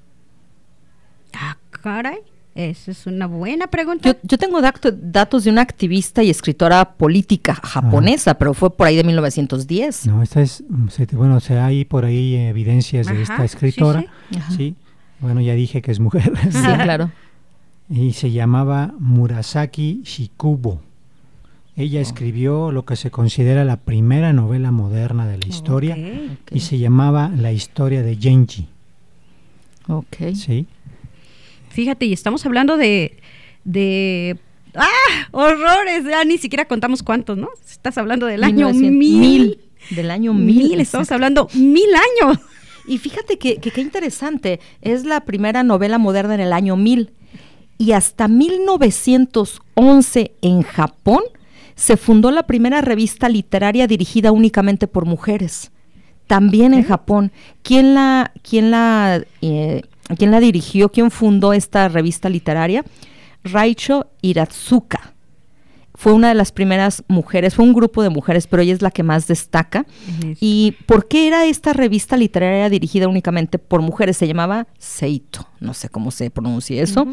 [SPEAKER 3] Ah, caray. Esa es una buena pregunta.
[SPEAKER 4] Yo, tengo datos de una activista y escritora política japonesa, pero fue por ahí de 1910.
[SPEAKER 2] No, esta es, bueno, o sea, hay por ahí evidencias de esta escritora. Sí, Bueno, ya dije que es mujer.
[SPEAKER 4] Sí, claro.
[SPEAKER 2] Y se llamaba Murasaki Shikubo. Ella oh. escribió lo que se considera la primera novela moderna de la historia y se llamaba La historia de Genji.
[SPEAKER 4] Ok.
[SPEAKER 2] Sí.
[SPEAKER 3] Fíjate, y estamos hablando de, de ¡Ah! ¡Horrores! Ya ni siquiera contamos cuántos, ¿no? Estás hablando del año mil.
[SPEAKER 4] Del año mil.
[SPEAKER 3] estamos hablando mil años.
[SPEAKER 4] Y fíjate que qué interesante. Es la primera novela moderna en el año mil. Y hasta 1911 en Japón se fundó la primera revista literaria dirigida únicamente por mujeres. También en Japón. ¿Quién la, quién la eh, ¿Quién la dirigió? ¿Quién fundó esta revista literaria? Raicho Iratsuka. fue una de las primeras mujeres, fue un grupo de mujeres, pero ella es la que más destaca. ¿Y por qué era esta revista literaria dirigida únicamente por mujeres? Se llamaba Seito, no sé cómo se pronuncia eso.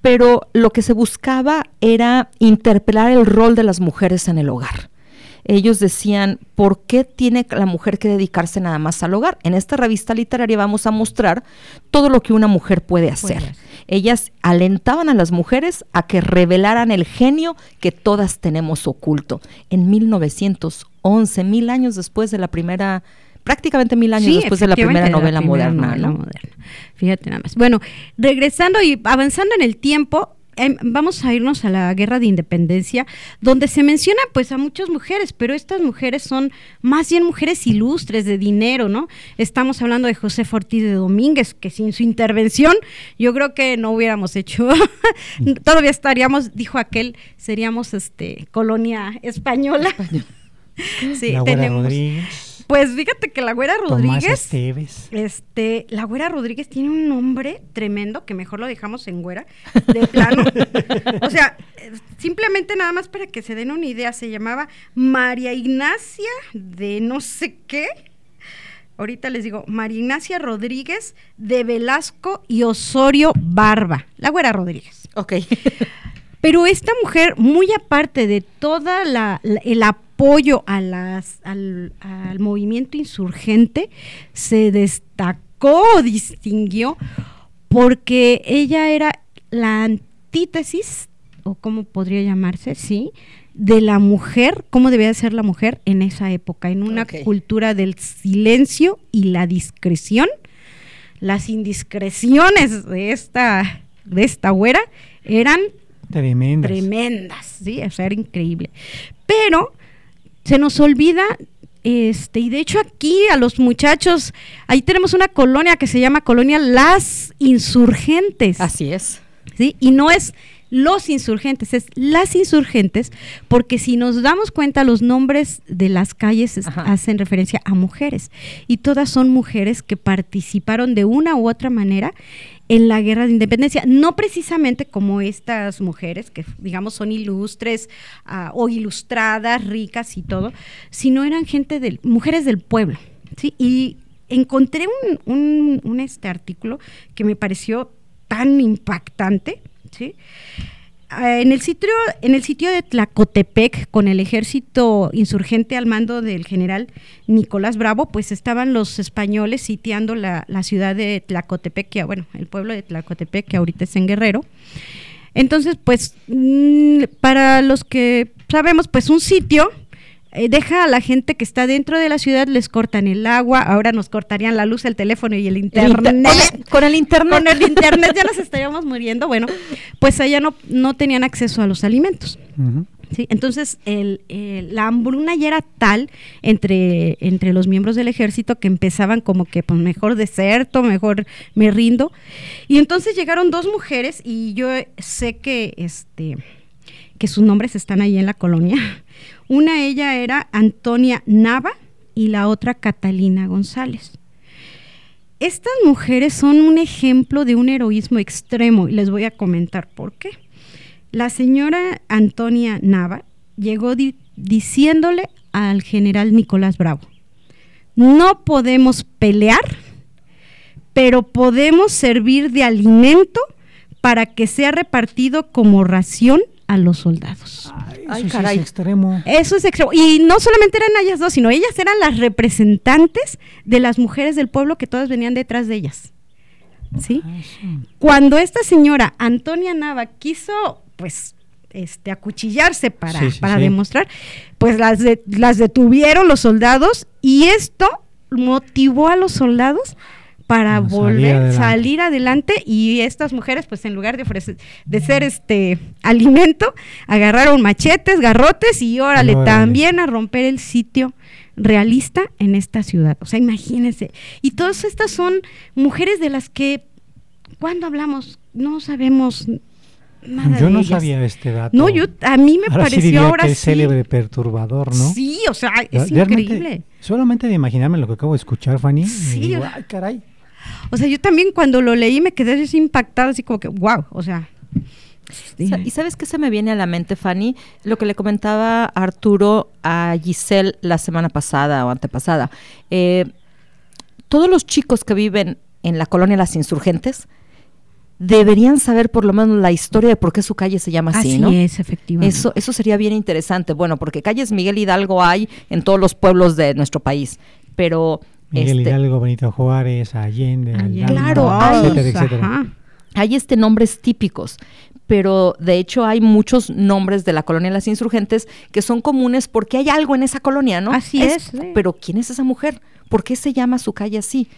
[SPEAKER 4] Pero lo que se buscaba era interpelar el rol de las mujeres en el hogar ellos decían, ¿por qué tiene la mujer que dedicarse nada más al hogar? En esta revista literaria vamos a mostrar todo lo que una mujer puede hacer. Ellas alentaban a las mujeres a que revelaran el genio que todas tenemos oculto. En 1911, mil años después de la primera prácticamente mil años después de la primera novela moderna.
[SPEAKER 3] Fíjate nada más. Bueno, regresando y avanzando en el tiempo, Em, vamos a irnos a la guerra de independencia, donde se menciona pues a muchas mujeres, pero estas mujeres son más bien mujeres ilustres de dinero, ¿no? Estamos hablando de José Ortiz de Domínguez, que sin su intervención yo creo que no hubiéramos hecho, todavía estaríamos, dijo aquel, seríamos este colonia española.
[SPEAKER 2] sí, tenemos.
[SPEAKER 3] Pues fíjate que la güera Rodríguez. Este, la güera Rodríguez tiene un nombre tremendo que mejor lo dejamos en güera, de plano. o sea, simplemente nada más para que se den una idea, se llamaba María Ignacia de no sé qué. Ahorita les digo, María Ignacia Rodríguez de Velasco y Osorio Barba, la güera Rodríguez.
[SPEAKER 4] Ok.
[SPEAKER 3] Pero esta mujer, muy aparte de toda la, el apoyo a las, al, movimiento insurgente, se destacó, distinguió, porque ella era la antítesis, o cómo podría llamarse, sí, de la mujer, cómo debía ser la mujer en esa época, en una cultura del silencio y la discreción. Las indiscreciones de esta, de esta güera eran
[SPEAKER 2] Tremendas.
[SPEAKER 3] Tremendas, sí, o sea, era increíble. Pero se nos olvida, este, y de hecho aquí a los muchachos, ahí tenemos una colonia que se llama Colonia Las Insurgentes.
[SPEAKER 4] Así es.
[SPEAKER 3] ¿Sí? Y no es los insurgentes, es las insurgentes, porque si nos damos cuenta, los nombres de las calles hacen referencia a mujeres, y todas son mujeres que participaron de una u otra manera en la guerra de independencia, no precisamente como estas mujeres que digamos son ilustres ah, o ilustradas, ricas y todo, sino eran gente del, mujeres del pueblo, ¿sí? Y encontré un, un este artículo que me pareció tan impactante, Ah, en el sitio en el sitio de Tlacotepec con el ejército insurgente al mando del general Nicolás Bravo pues estaban los españoles sitiando la, ciudad de Tlacotepec bueno el pueblo de Tlacotepec que ahorita es en Guerrero. Entonces pues mm, para los que sabemos pues un sitio eh, deja a la gente que está dentro de la ciudad, les cortan el agua, ahora nos cortarían la luz, el teléfono y el internet.
[SPEAKER 4] con, el, internet.
[SPEAKER 3] Con el internet ya nos estaríamos muriendo. Bueno, pues allá no, no tenían acceso a los alimentos. ¿sí? Entonces, el, la hambruna ya era tal entre, entre los miembros del ejército que empezaban como que, pues mejor deserto, mejor me rindo. Y entonces llegaron dos mujeres y yo sé que, este, que sus nombres están ahí en la colonia una ella era Antonia Nava y la otra Catalina González. Estas mujeres son un ejemplo de un heroísmo extremo y les voy a comentar por qué. La señora Antonia Nava llegó diciéndole al general Nicolás Bravo, no podemos pelear, pero podemos servir de alimento para que sea repartido como ración a los soldados.
[SPEAKER 2] Ay, eso es extremo.
[SPEAKER 3] Eso es extremo. Y no solamente eran ellas dos, sino ellas eran las representantes de las mujeres del pueblo que todas venían detrás de ellas. ¿Sí? Ah, Cuando esta señora Antonia Nava quiso, pues, este, acuchillarse para, para demostrar, pues las, las detuvieron los soldados y esto motivó a los soldados para volver salir adelante. y estas mujeres pues en lugar de ofrecer de ser este alimento agarraron machetes garrotes y órale también a romper el sitio realista en esta ciudad o sea imagínense y todas estas son mujeres de las que cuando hablamos no sabemos Nada
[SPEAKER 2] yo no
[SPEAKER 3] sabía
[SPEAKER 2] este dato.
[SPEAKER 3] No, yo a mí me pareció ahora
[SPEAKER 2] que es célebre perturbador, ¿no?
[SPEAKER 3] Sí, o sea, es increíble.
[SPEAKER 2] Solamente de imaginarme lo que acabo de escuchar, Fanny, sí, ay, caray.
[SPEAKER 3] O sea, yo también cuando lo leí me quedé así impactada, así como que, wow, o sea,
[SPEAKER 4] ¿Y sabes qué se me viene a la mente, Fanny? Lo que le comentaba Arturo a Giselle la semana pasada o antepasada. Eh, todos los chicos que viven en la colonia Las Insurgentes deberían saber por lo menos la historia de por qué su calle se llama así,
[SPEAKER 3] así
[SPEAKER 4] ¿no?
[SPEAKER 3] es, efectivamente.
[SPEAKER 4] Eso, eso sería bien interesante. Bueno, porque calles Miguel Hidalgo hay en todos los pueblos de nuestro país, pero...
[SPEAKER 2] Miguel
[SPEAKER 4] este,
[SPEAKER 2] Hidalgo, Benito Juárez, Allende,
[SPEAKER 3] Allende.
[SPEAKER 2] Aldama,
[SPEAKER 4] Claro, hay-
[SPEAKER 2] etcétera, etcétera.
[SPEAKER 4] Hay este nombres típicos, pero de hecho hay muchos nombres de la colonia de las insurgentes que son comunes porque hay algo en esa colonia, ¿no?
[SPEAKER 3] Así es, sí.
[SPEAKER 4] Pero ¿quién es esa mujer? ¿Por qué se llama su calle así?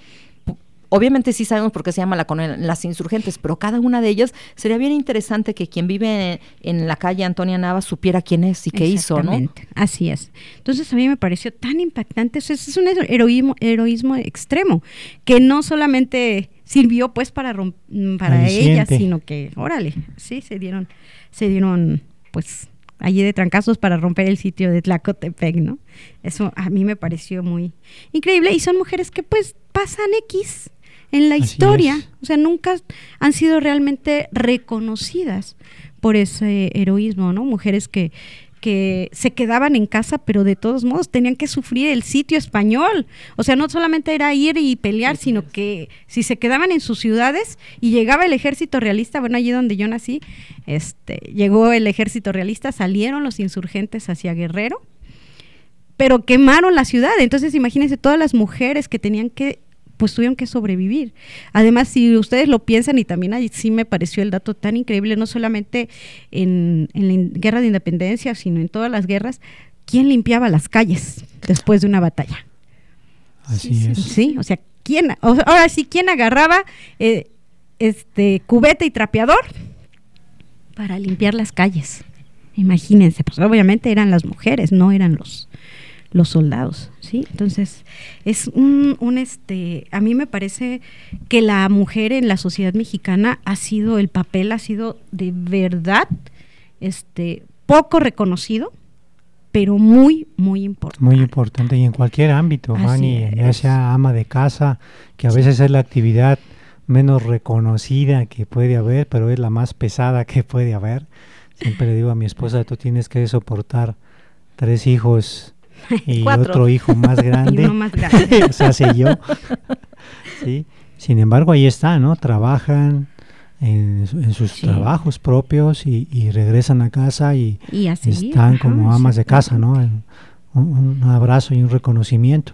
[SPEAKER 4] Obviamente sí sabemos por qué se llama la colonia Las Insurgentes, pero cada una de ellas sería bien interesante que quien vive en, en la calle Antonia Nava supiera quién es y qué hizo, ¿no?
[SPEAKER 3] Así es. Entonces a mí me pareció tan impactante, o sea, es un heroísmo, heroísmo extremo, que no solamente sirvió pues para rom- mm, para ella, sino que, órale, sí, se dieron, se dieron pues allí de trancazos para romper el sitio de Tlacotepec, ¿no? Eso a mí me pareció muy increíble y son mujeres que pues pasan X en la
[SPEAKER 2] Así
[SPEAKER 3] historia,
[SPEAKER 2] es.
[SPEAKER 3] o sea, nunca han sido realmente reconocidas por ese heroísmo, ¿no? Mujeres que, que se quedaban en casa, pero de todos modos tenían que sufrir el sitio español. O sea, no solamente era ir y pelear, sino que si se quedaban en sus ciudades y llegaba el ejército realista, bueno, allí donde yo nací, este, llegó el ejército realista, salieron los insurgentes hacia Guerrero, pero quemaron la ciudad. Entonces, imagínense todas las mujeres que tenían que pues tuvieron que sobrevivir. Además, si ustedes lo piensan, y también ahí sí me pareció el dato tan increíble, no solamente en, en la guerra de independencia, sino en todas las guerras, ¿quién limpiaba las calles después de una batalla?
[SPEAKER 2] Así es.
[SPEAKER 3] Sí, o sea, ¿quién? ahora sí, ¿quién agarraba eh, este cubeta y trapeador para limpiar las calles? Imagínense, pues obviamente eran las mujeres, no eran los los soldados, ¿sí? Entonces, es un, un, este, a mí me parece que la mujer en la sociedad mexicana ha sido, el papel ha sido de verdad, este, poco reconocido, pero muy, muy importante.
[SPEAKER 2] Muy importante y en cualquier ámbito, Fanny, ya sea ama de casa, que a veces es la actividad menos reconocida que puede haber, pero es la más pesada que puede haber. Siempre le digo a mi esposa, tú tienes que soportar tres hijos y
[SPEAKER 3] Cuatro.
[SPEAKER 2] otro hijo más grande.
[SPEAKER 3] Y uno más grande.
[SPEAKER 2] o sea, sé yo. ¿Sí? Sin embargo, ahí está, ¿no? Trabajan en, en sus
[SPEAKER 3] Sí.
[SPEAKER 2] trabajos propios y, y regresan a casa y están
[SPEAKER 3] ajá,
[SPEAKER 2] como amas de casa, ¿no? Un, un abrazo y un reconocimiento.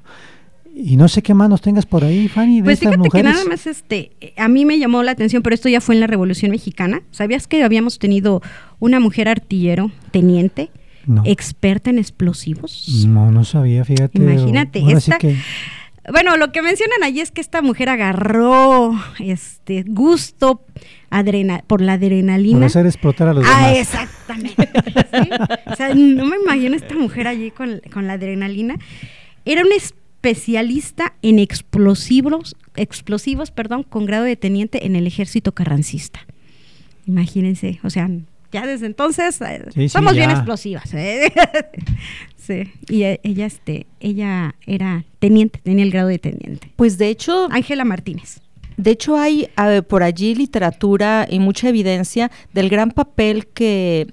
[SPEAKER 2] Y no sé qué más nos tengas por ahí, Fanny, de
[SPEAKER 3] Pues
[SPEAKER 2] estas
[SPEAKER 3] fíjate que
[SPEAKER 2] mujeres.
[SPEAKER 3] nada más este, a mí me llamó la atención, pero esto ya fue en la Revolución Mexicana. ¿Sabías que habíamos tenido una mujer artillero, teniente,
[SPEAKER 2] No.
[SPEAKER 3] experta en explosivos?
[SPEAKER 2] No, no sabía, fíjate.
[SPEAKER 3] Imagínate,
[SPEAKER 2] ahora sí
[SPEAKER 3] esta-
[SPEAKER 2] que
[SPEAKER 3] Bueno, lo que mencionan allí es que esta mujer agarró este gusto adrena, por la
[SPEAKER 2] por
[SPEAKER 3] adrenalina.
[SPEAKER 2] hacer explotar a los
[SPEAKER 3] Ah,
[SPEAKER 2] demás.
[SPEAKER 3] exactamente. ¿sí? O sea, no me imagino esta mujer allí con, con la adrenalina. Era una especialista en explosivos, explosivos, perdón, con grado de teniente en el ejército carrancista. Imagínense, o sea, ya desde entonces eh,
[SPEAKER 2] Sí, sí,
[SPEAKER 3] somos bien explosivas. ¿eh? sí, y eh, ella, este, ella era teniente, tenía el grado de teniente.
[SPEAKER 4] Pues de hecho,
[SPEAKER 3] Ángela Martínez.
[SPEAKER 4] De hecho, hay por allí literatura y mucha evidencia del gran papel que,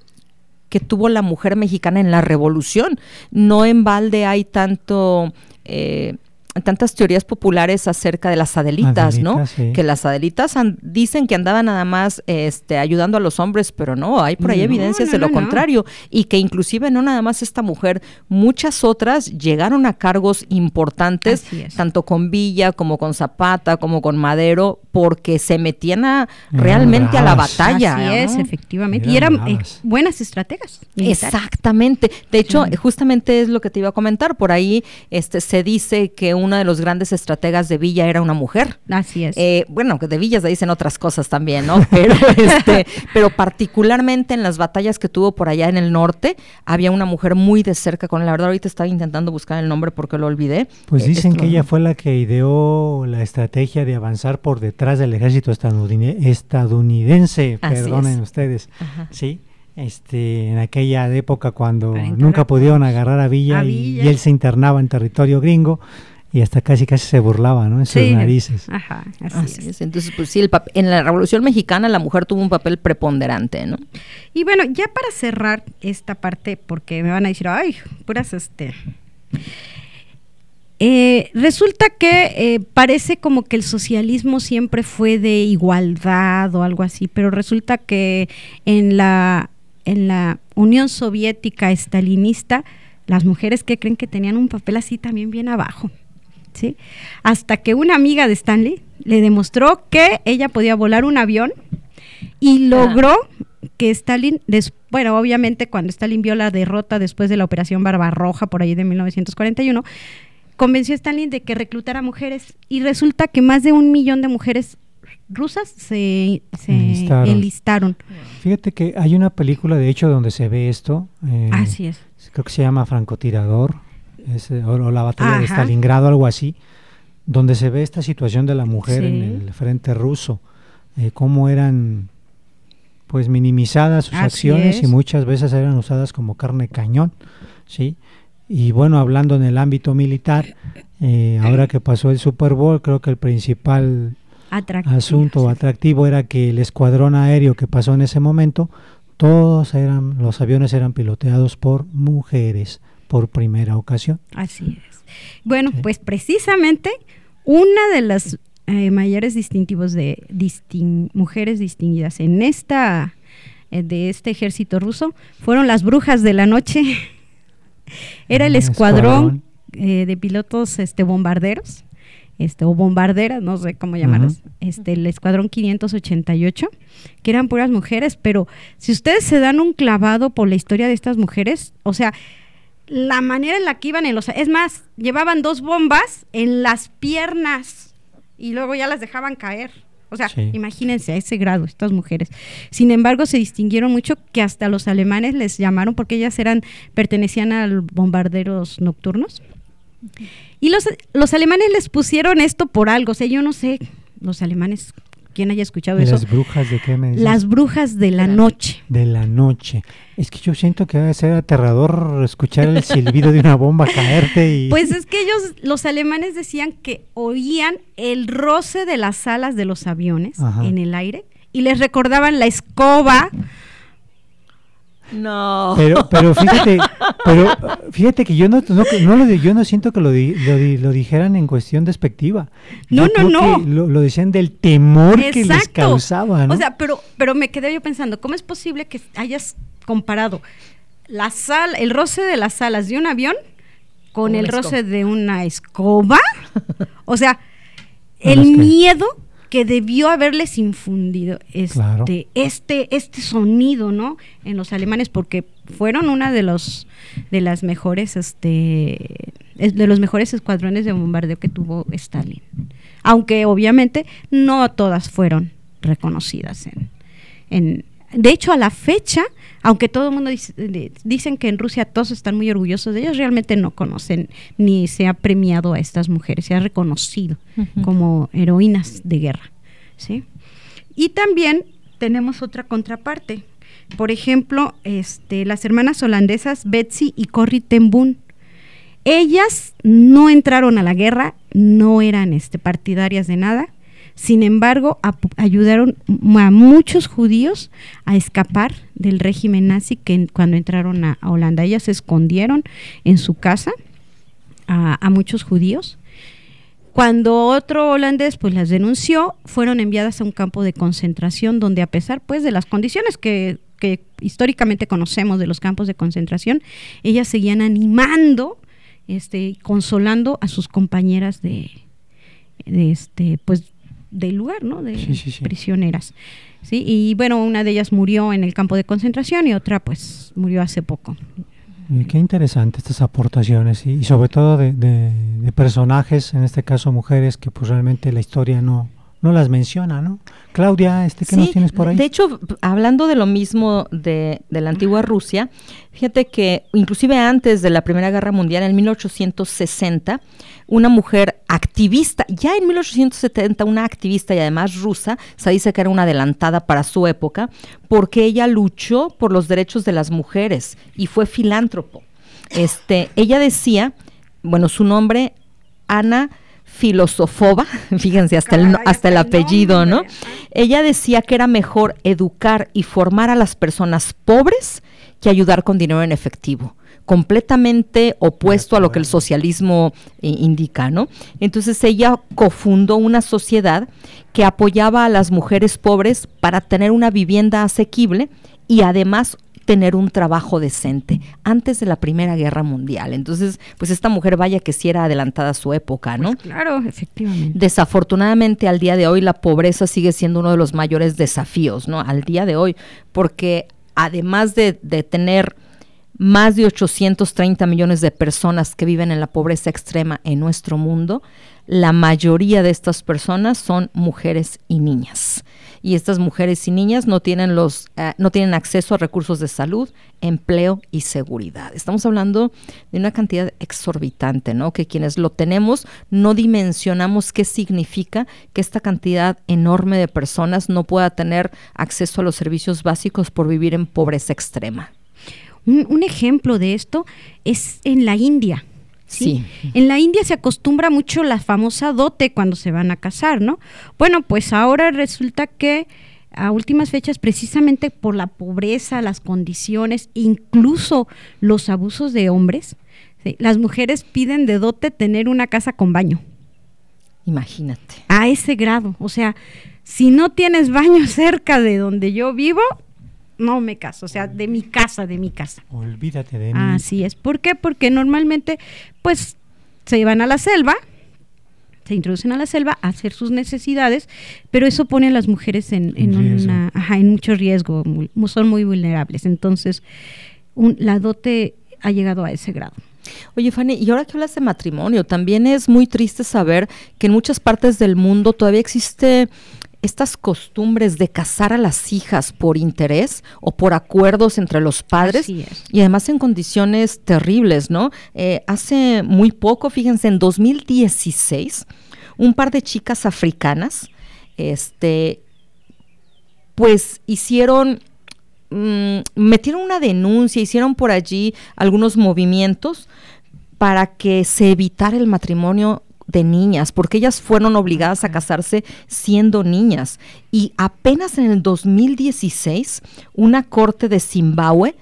[SPEAKER 4] que tuvo la mujer mexicana en la revolución. No en balde hay tanto... eh, tantas teorías populares acerca de las adelitas, ¿no?
[SPEAKER 2] Sí.
[SPEAKER 4] Que las adelitas an- dicen que andaban nada más este, ayudando a los hombres, pero no, hay por ahí
[SPEAKER 3] No,
[SPEAKER 4] evidencias de lo
[SPEAKER 3] no,
[SPEAKER 4] contrario y que inclusive no nada más esta mujer, muchas otras llegaron a cargos importantes, tanto con Villa como con Zapata, como con Madero, porque se metían a, realmente a la batalla.
[SPEAKER 3] Así es, efectivamente.
[SPEAKER 2] Eran
[SPEAKER 3] y eran eh, buenas estrategas. militares.
[SPEAKER 4] Exactamente. De hecho,
[SPEAKER 3] Sí.
[SPEAKER 4] justamente es lo que te iba a comentar. Por ahí este, se dice que uno de los grandes estrategas de Villa era una mujer.
[SPEAKER 3] Así es.
[SPEAKER 4] Eh, bueno, que de Villas se dicen otras cosas también, ¿no? Pero, este, pero particularmente en las batallas que tuvo por allá en el norte, había una mujer muy de cerca con él. La verdad, ahorita estaba intentando buscar el nombre porque lo olvidé.
[SPEAKER 2] Pues
[SPEAKER 4] Eh,
[SPEAKER 2] dicen
[SPEAKER 4] esto
[SPEAKER 2] que
[SPEAKER 4] lo-
[SPEAKER 2] ella fue la que ideó la estrategia de avanzar por detrás del ejército estadounidense,
[SPEAKER 4] Así
[SPEAKER 2] perdonen
[SPEAKER 4] es.
[SPEAKER 2] ustedes,
[SPEAKER 4] Ajá.
[SPEAKER 2] sí, este, en aquella época cuando nunca
[SPEAKER 3] a-
[SPEAKER 2] pudieron agarrar a Villa,
[SPEAKER 3] a
[SPEAKER 2] y-
[SPEAKER 3] Villa.
[SPEAKER 2] Y, él se internaba en territorio gringo y hasta casi casi se burlaba, ¿no? En sus narices.
[SPEAKER 3] Ajá,
[SPEAKER 4] así, es. Entonces, pues sí, en la Revolución Mexicana la mujer tuvo un papel preponderante, ¿no?
[SPEAKER 3] Y bueno, ya para cerrar esta parte, porque me van a decir, ay, puras este... Eh, resulta que eh, parece como que el socialismo siempre fue de igualdad o algo así, pero resulta que en la, en la Unión Soviética estalinista, las mujeres que creen que tenían un papel así también bien abajo. ¿Sí? Hasta que una amiga de Stanley le demostró que ella podía volar un avión y logró que Stalin, bueno, obviamente cuando Stalin vio la derrota después de la Operación Barbarroja por ahí de 1941, convenció a Stalin de que reclutara mujeres y resulta que más de un millón de mujeres rusas se, enlistaron.
[SPEAKER 2] Fíjate que hay una película, de hecho, donde se ve esto.
[SPEAKER 3] Eh, así es.
[SPEAKER 2] Creo que se llama Francotirador, o, la batalla de Stalingrado, algo así, donde se ve esta situación de la mujer en el frente ruso, eh, cómo eran pues minimizadas sus acciones y muchas veces eran usadas como carne cañón, ¿sí? Y bueno, hablando en el ámbito militar, eh, ahora que pasó el Super Bowl, creo que el principal asunto atractivo era que el escuadrón aéreo que pasó en ese momento, todos eran, los aviones eran piloteados por mujeres por primera ocasión.
[SPEAKER 3] Así es. Bueno, pues precisamente una de las eh, mayores distintivos de mujeres distinguidas en esta eh, de este ejército ruso fueron las brujas de la noche. Era el escuadrón, eh, de pilotos este, bombarderos, este, o bombarderas, no sé cómo llamarlas, este, el escuadrón 588, que eran puras mujeres, pero si ustedes se dan un clavado por la historia de estas mujeres, o sea, la manera en la que iban en los... Es más, llevaban dos bombas en las piernas y luego ya las dejaban caer. O sea, imagínense a ese grado estas mujeres. Sin embargo, se distinguieron mucho que hasta los alemanes les llamaron porque ellas eran pertenecían a bombarderos nocturnos. Y los, los alemanes les pusieron esto por algo, o sea, yo no sé, los alemanes quien haya escuchado eso.
[SPEAKER 2] ¿Las brujas de qué me dices?
[SPEAKER 3] Las brujas de la noche.
[SPEAKER 2] De la noche. Es que yo siento que debe ser aterrador escuchar el silbido de una bomba caerte y...
[SPEAKER 3] Pues es que ellos, los alemanes decían que oían el roce de las alas de los aviones en el aire y les recordaban la escoba
[SPEAKER 4] no.
[SPEAKER 2] Pero, pero fíjate, pero fíjate que yo no, no, lo, yo no siento que lo, lo, dijeran en cuestión despectiva.
[SPEAKER 3] No, no, no.
[SPEAKER 2] Lo, decían del temor que les causaba.
[SPEAKER 3] O sea, pero, pero me quedé yo pensando, ¿cómo es posible que hayas comparado la sal, el roce de las alas de un avión con el roce de una escoba? o sea, el miedo que debió haberles infundido este, este, este sonido, ¿no? En los alemanes, porque fueron una de los de las mejores, este, de los mejores escuadrones de bombardeo que tuvo Stalin. Aunque obviamente no todas fueron reconocidas en, en de hecho, a la fecha, aunque todo el mundo dice, dicen que en Rusia todos están muy orgullosos de ellos, realmente no conocen ni se ha premiado a estas mujeres, se ha reconocido como heroínas de guerra. ¿sí? Y también tenemos otra contraparte. Por ejemplo, este, las hermanas holandesas Betsy y Corrie ten Boom. Ellas no entraron a la guerra, no eran este, partidarias de nada, sin embargo, ayudaron a muchos judíos a escapar del régimen nazi que cuando entraron a, Holanda. Ellas se escondieron en su casa a, muchos judíos. Cuando otro holandés pues las denunció, fueron enviadas a un campo de concentración donde a pesar pues de las condiciones que, históricamente conocemos de los campos de concentración, ellas seguían animando, este, consolando a sus compañeras de, de este, pues del lugar, ¿no? De prisioneras. Sí, y bueno, una de ellas murió en el campo de concentración y otra pues murió hace poco.
[SPEAKER 2] qué interesante estas aportaciones y, sobre todo de, personajes, en este caso mujeres, que pues realmente la historia no, no las menciona, ¿no? Claudia, este, ¿qué nos tienes por ahí?
[SPEAKER 4] De hecho, hablando de lo mismo de, de, la antigua Rusia, fíjate que inclusive antes de la Primera Guerra Mundial, en 1860, una mujer activista, ya en 1870 una activista y además rusa, se dice que era una adelantada para su época, porque ella luchó por los derechos de las mujeres y fue filántropo. Este, ella decía, bueno, su nombre Ana Filosofova, fíjense hasta el, hasta el apellido, ¿no? Ella decía que era mejor educar y formar a las personas pobres que ayudar con dinero en efectivo completamente opuesto a lo que el socialismo eh, indica, ¿no? Entonces ella cofundó una sociedad que apoyaba a las mujeres pobres para tener una vivienda asequible y además tener un trabajo decente antes de la Primera Guerra Mundial. Entonces, pues esta mujer vaya que sí era adelantada a su época, ¿no?
[SPEAKER 3] Pues claro, efectivamente.
[SPEAKER 4] Desafortunadamente al día de hoy la pobreza sigue siendo uno de los mayores desafíos, ¿no? Al día de hoy, porque además de, de tener más de 830 millones de personas que viven en la pobreza extrema en nuestro mundo, la mayoría de estas personas son mujeres y niñas. Y estas mujeres y niñas no tienen los eh, no tienen acceso a recursos de salud, empleo y seguridad. Estamos hablando de una cantidad exorbitante, ¿no? Que quienes lo tenemos no dimensionamos qué significa que esta cantidad enorme de personas no pueda tener acceso a los servicios básicos por vivir en pobreza extrema.
[SPEAKER 3] Un, ejemplo de esto es en la India. ¿Sí? En la India se acostumbra mucho la famosa dote cuando se van a casar, ¿no? Bueno, pues ahora resulta que a últimas fechas, precisamente por la pobreza, las condiciones, incluso los abusos de hombres, las mujeres piden de dote tener una casa con baño.
[SPEAKER 4] Imagínate.
[SPEAKER 3] A ese grado. O sea, si no tienes baño cerca de donde yo vivo, no me caso, o sea, de mi casa, de mi casa.
[SPEAKER 2] Olvídate de mí.
[SPEAKER 3] Así es. ¿Por qué? Porque normalmente, pues, se van a la selva, se introducen a la selva a hacer sus necesidades, pero eso pone a las mujeres en, en, una, ajá, en mucho riesgo, son muy vulnerables. Entonces, un, la dote ha llegado a ese grado.
[SPEAKER 4] Oye, Fanny, y ahora que hablas de matrimonio, también es muy triste saber que en muchas partes del mundo todavía existe estas costumbres de casar a las hijas por interés o por acuerdos entre los padres y además en condiciones terribles, ¿no? Eh, hace muy poco, fíjense, en 2016, un par de chicas africanas, este, pues hicieron mm, metieron una denuncia, hicieron por allí algunos movimientos para que se evitara el matrimonio de niñas, porque ellas fueron obligadas a casarse siendo niñas. Y apenas en el 2016, una corte de Zimbabue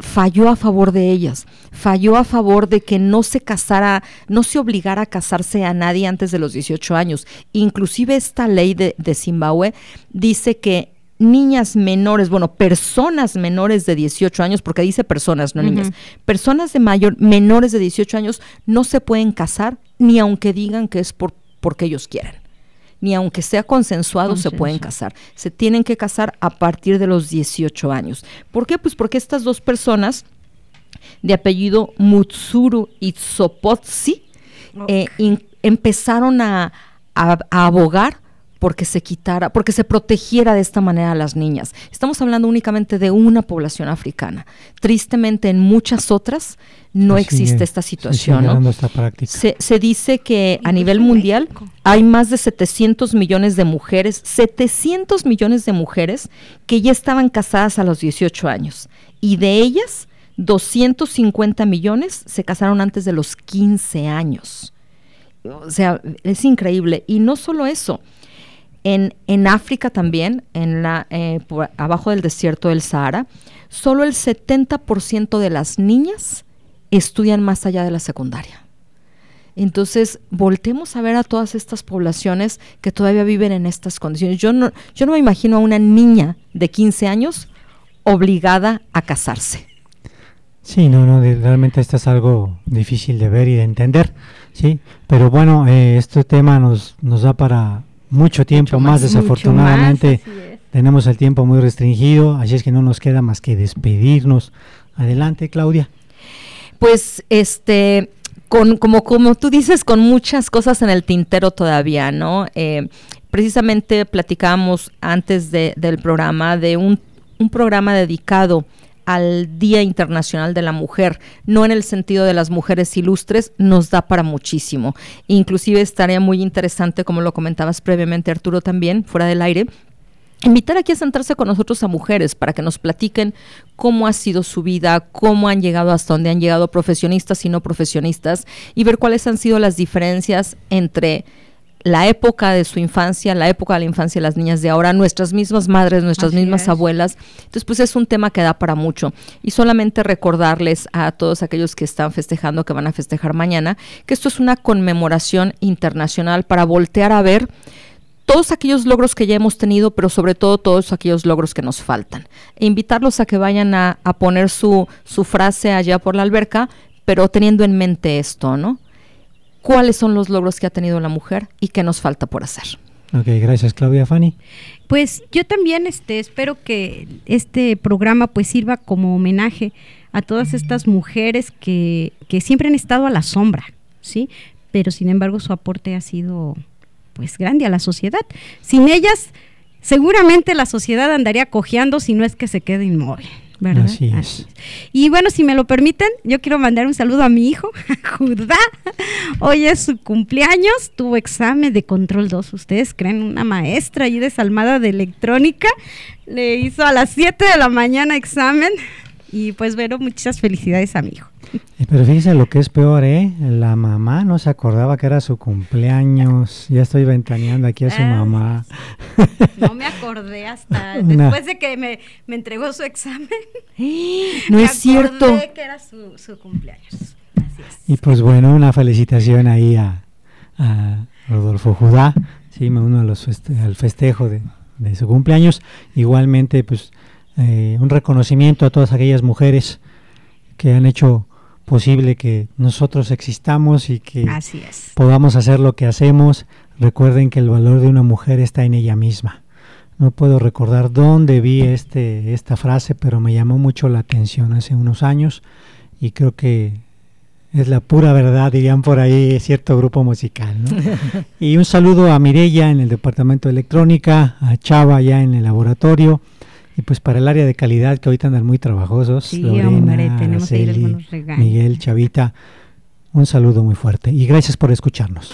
[SPEAKER 4] falló a favor de ellas, falló a favor de que no se casara, no se obligara a casarse a nadie antes de los 18 años. Inclusive esta ley de, de Zimbabue dice que niñas menores, bueno, personas menores de 18 años, porque dice personas, no niñas, personas de mayor, menores de 18 años no se pueden casar ni aunque digan que es por, porque ellos quieren. Ni aunque sea consensuado se pueden casar. Se tienen que casar a partir de los 18 años. ¿Por qué? Pues porque estas dos personas de apellido Mutsuru y Tsopotsi eh, empezaron a, a abogar porque se quitara, porque se protegiera de esta manera a las niñas. Estamos hablando únicamente de una población africana. Tristemente, en muchas otras no existe esta situación. Se, se, dice que a nivel mundial hay más de 700 millones de mujeres, 700 millones de mujeres que ya estaban casadas a los 18 años. Y de ellas, 250 millones se casaron antes de los 15 años. O sea, es increíble. Y no solo eso, en, en África también, en la, eh, abajo del desierto del Sahara, solo el 70% de las niñas estudian más allá de la secundaria. Entonces, voltemos a ver a todas estas poblaciones que todavía viven en estas condiciones. Yo no, yo no me imagino a una niña de 15 años obligada a casarse.
[SPEAKER 2] Sí, no, no, realmente esto es algo difícil de ver y de entender, sí. Pero bueno, eh, este tema nos, nos da para mucho tiempo más, desafortunadamente tenemos el tiempo muy restringido, así es que no nos queda más que despedirnos. Adelante, Claudia.
[SPEAKER 4] Pues este con, como, como tú dices, con muchas cosas en el tintero todavía, ¿no? Eh, precisamente platicábamos antes de, del programa de un, un programa dedicado al Día Internacional de la Mujer, no en el sentido de las mujeres ilustres, nos da para muchísimo. Inclusive estaría muy interesante, como lo comentabas previamente Arturo también, fuera del aire, invitar aquí a sentarse con nosotros a mujeres para que nos platiquen cómo ha sido su vida, cómo han llegado hasta donde han llegado profesionistas y no profesionistas y ver cuáles han sido las diferencias entre la época de su infancia, la época de la infancia de las niñas de ahora, nuestras mismas madres, nuestras
[SPEAKER 3] Así
[SPEAKER 4] mismas
[SPEAKER 3] es.
[SPEAKER 4] abuelas. Entonces, pues es un tema que da para mucho. Y solamente recordarles a todos aquellos que están festejando, que van a festejar mañana, que esto es una conmemoración internacional para voltear a ver todos aquellos logros que ya hemos tenido, pero sobre todo todos aquellos logros que nos faltan. E invitarlos a que vayan a, a poner su, su frase allá por la alberca, pero teniendo en mente esto, ¿no? ¿Cuáles son los logros que ha tenido la mujer y qué nos falta por hacer?
[SPEAKER 2] Ok, gracias Claudia Fanny.
[SPEAKER 3] Pues yo también este, espero que este programa pues sirva como homenaje a todas estas mujeres que, que siempre han estado a la sombra, ¿sí? Pero sin embargo su aporte ha sido pues grande a la sociedad. Sin ellas seguramente la sociedad andaría cojeando si no es que se quede inmóvil. ¿Verdad?
[SPEAKER 2] Así es.
[SPEAKER 3] Y bueno, si me lo permiten, yo quiero mandar un saludo a mi hijo, Judá. Hoy es su cumpleaños, tuvo examen de control 2. Ustedes creen, una maestra ahí desalmada de electrónica le hizo a las 7 de la mañana examen. Y pues bueno, muchas felicidades a mi hijo.
[SPEAKER 2] Eh, Pero fíjense lo que es peor, ¿eh? La mamá no se acordaba que era su cumpleaños. Ya estoy ventaneando aquí a su
[SPEAKER 3] Ah,
[SPEAKER 2] mamá.
[SPEAKER 3] No me acordé hasta después de que me, me entregó su examen.
[SPEAKER 4] No
[SPEAKER 3] me
[SPEAKER 4] es cierto.
[SPEAKER 3] acordé que era su, su cumpleaños. Así es.
[SPEAKER 2] Y pues bueno, una felicitación ahí a, a Rodolfo Judá. Sí, me uno a los feste- al festejo de, de su cumpleaños. Igualmente, pues eh, un reconocimiento a todas aquellas mujeres que han hecho posible que nosotros existamos y que
[SPEAKER 3] Así es.
[SPEAKER 2] podamos hacer lo que hacemos. Recuerden que el valor de una mujer está en ella misma. No puedo recordar dónde vi este, esta frase, pero me llamó mucho la atención hace unos años y creo que es la pura verdad, dirían por ahí cierto grupo musical. ¿no? y un saludo a Mirella en el departamento de electrónica, a Chava ya en el laboratorio y pues para el área de calidad que ahorita andan muy trabajosos.
[SPEAKER 3] Sí, hombre, tenemos
[SPEAKER 2] Araceli. Miguel, Chavita, un saludo muy fuerte y gracias por escucharnos.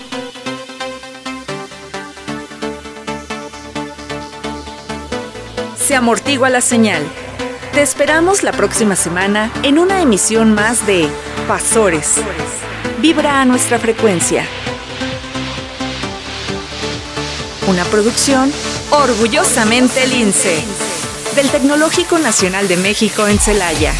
[SPEAKER 1] Se amortigua la señal. Te esperamos la próxima semana en una emisión más de Pasores. Vibra a nuestra frecuencia. Una producción orgullosamente lince del Tecnológico Nacional de México en Celaya.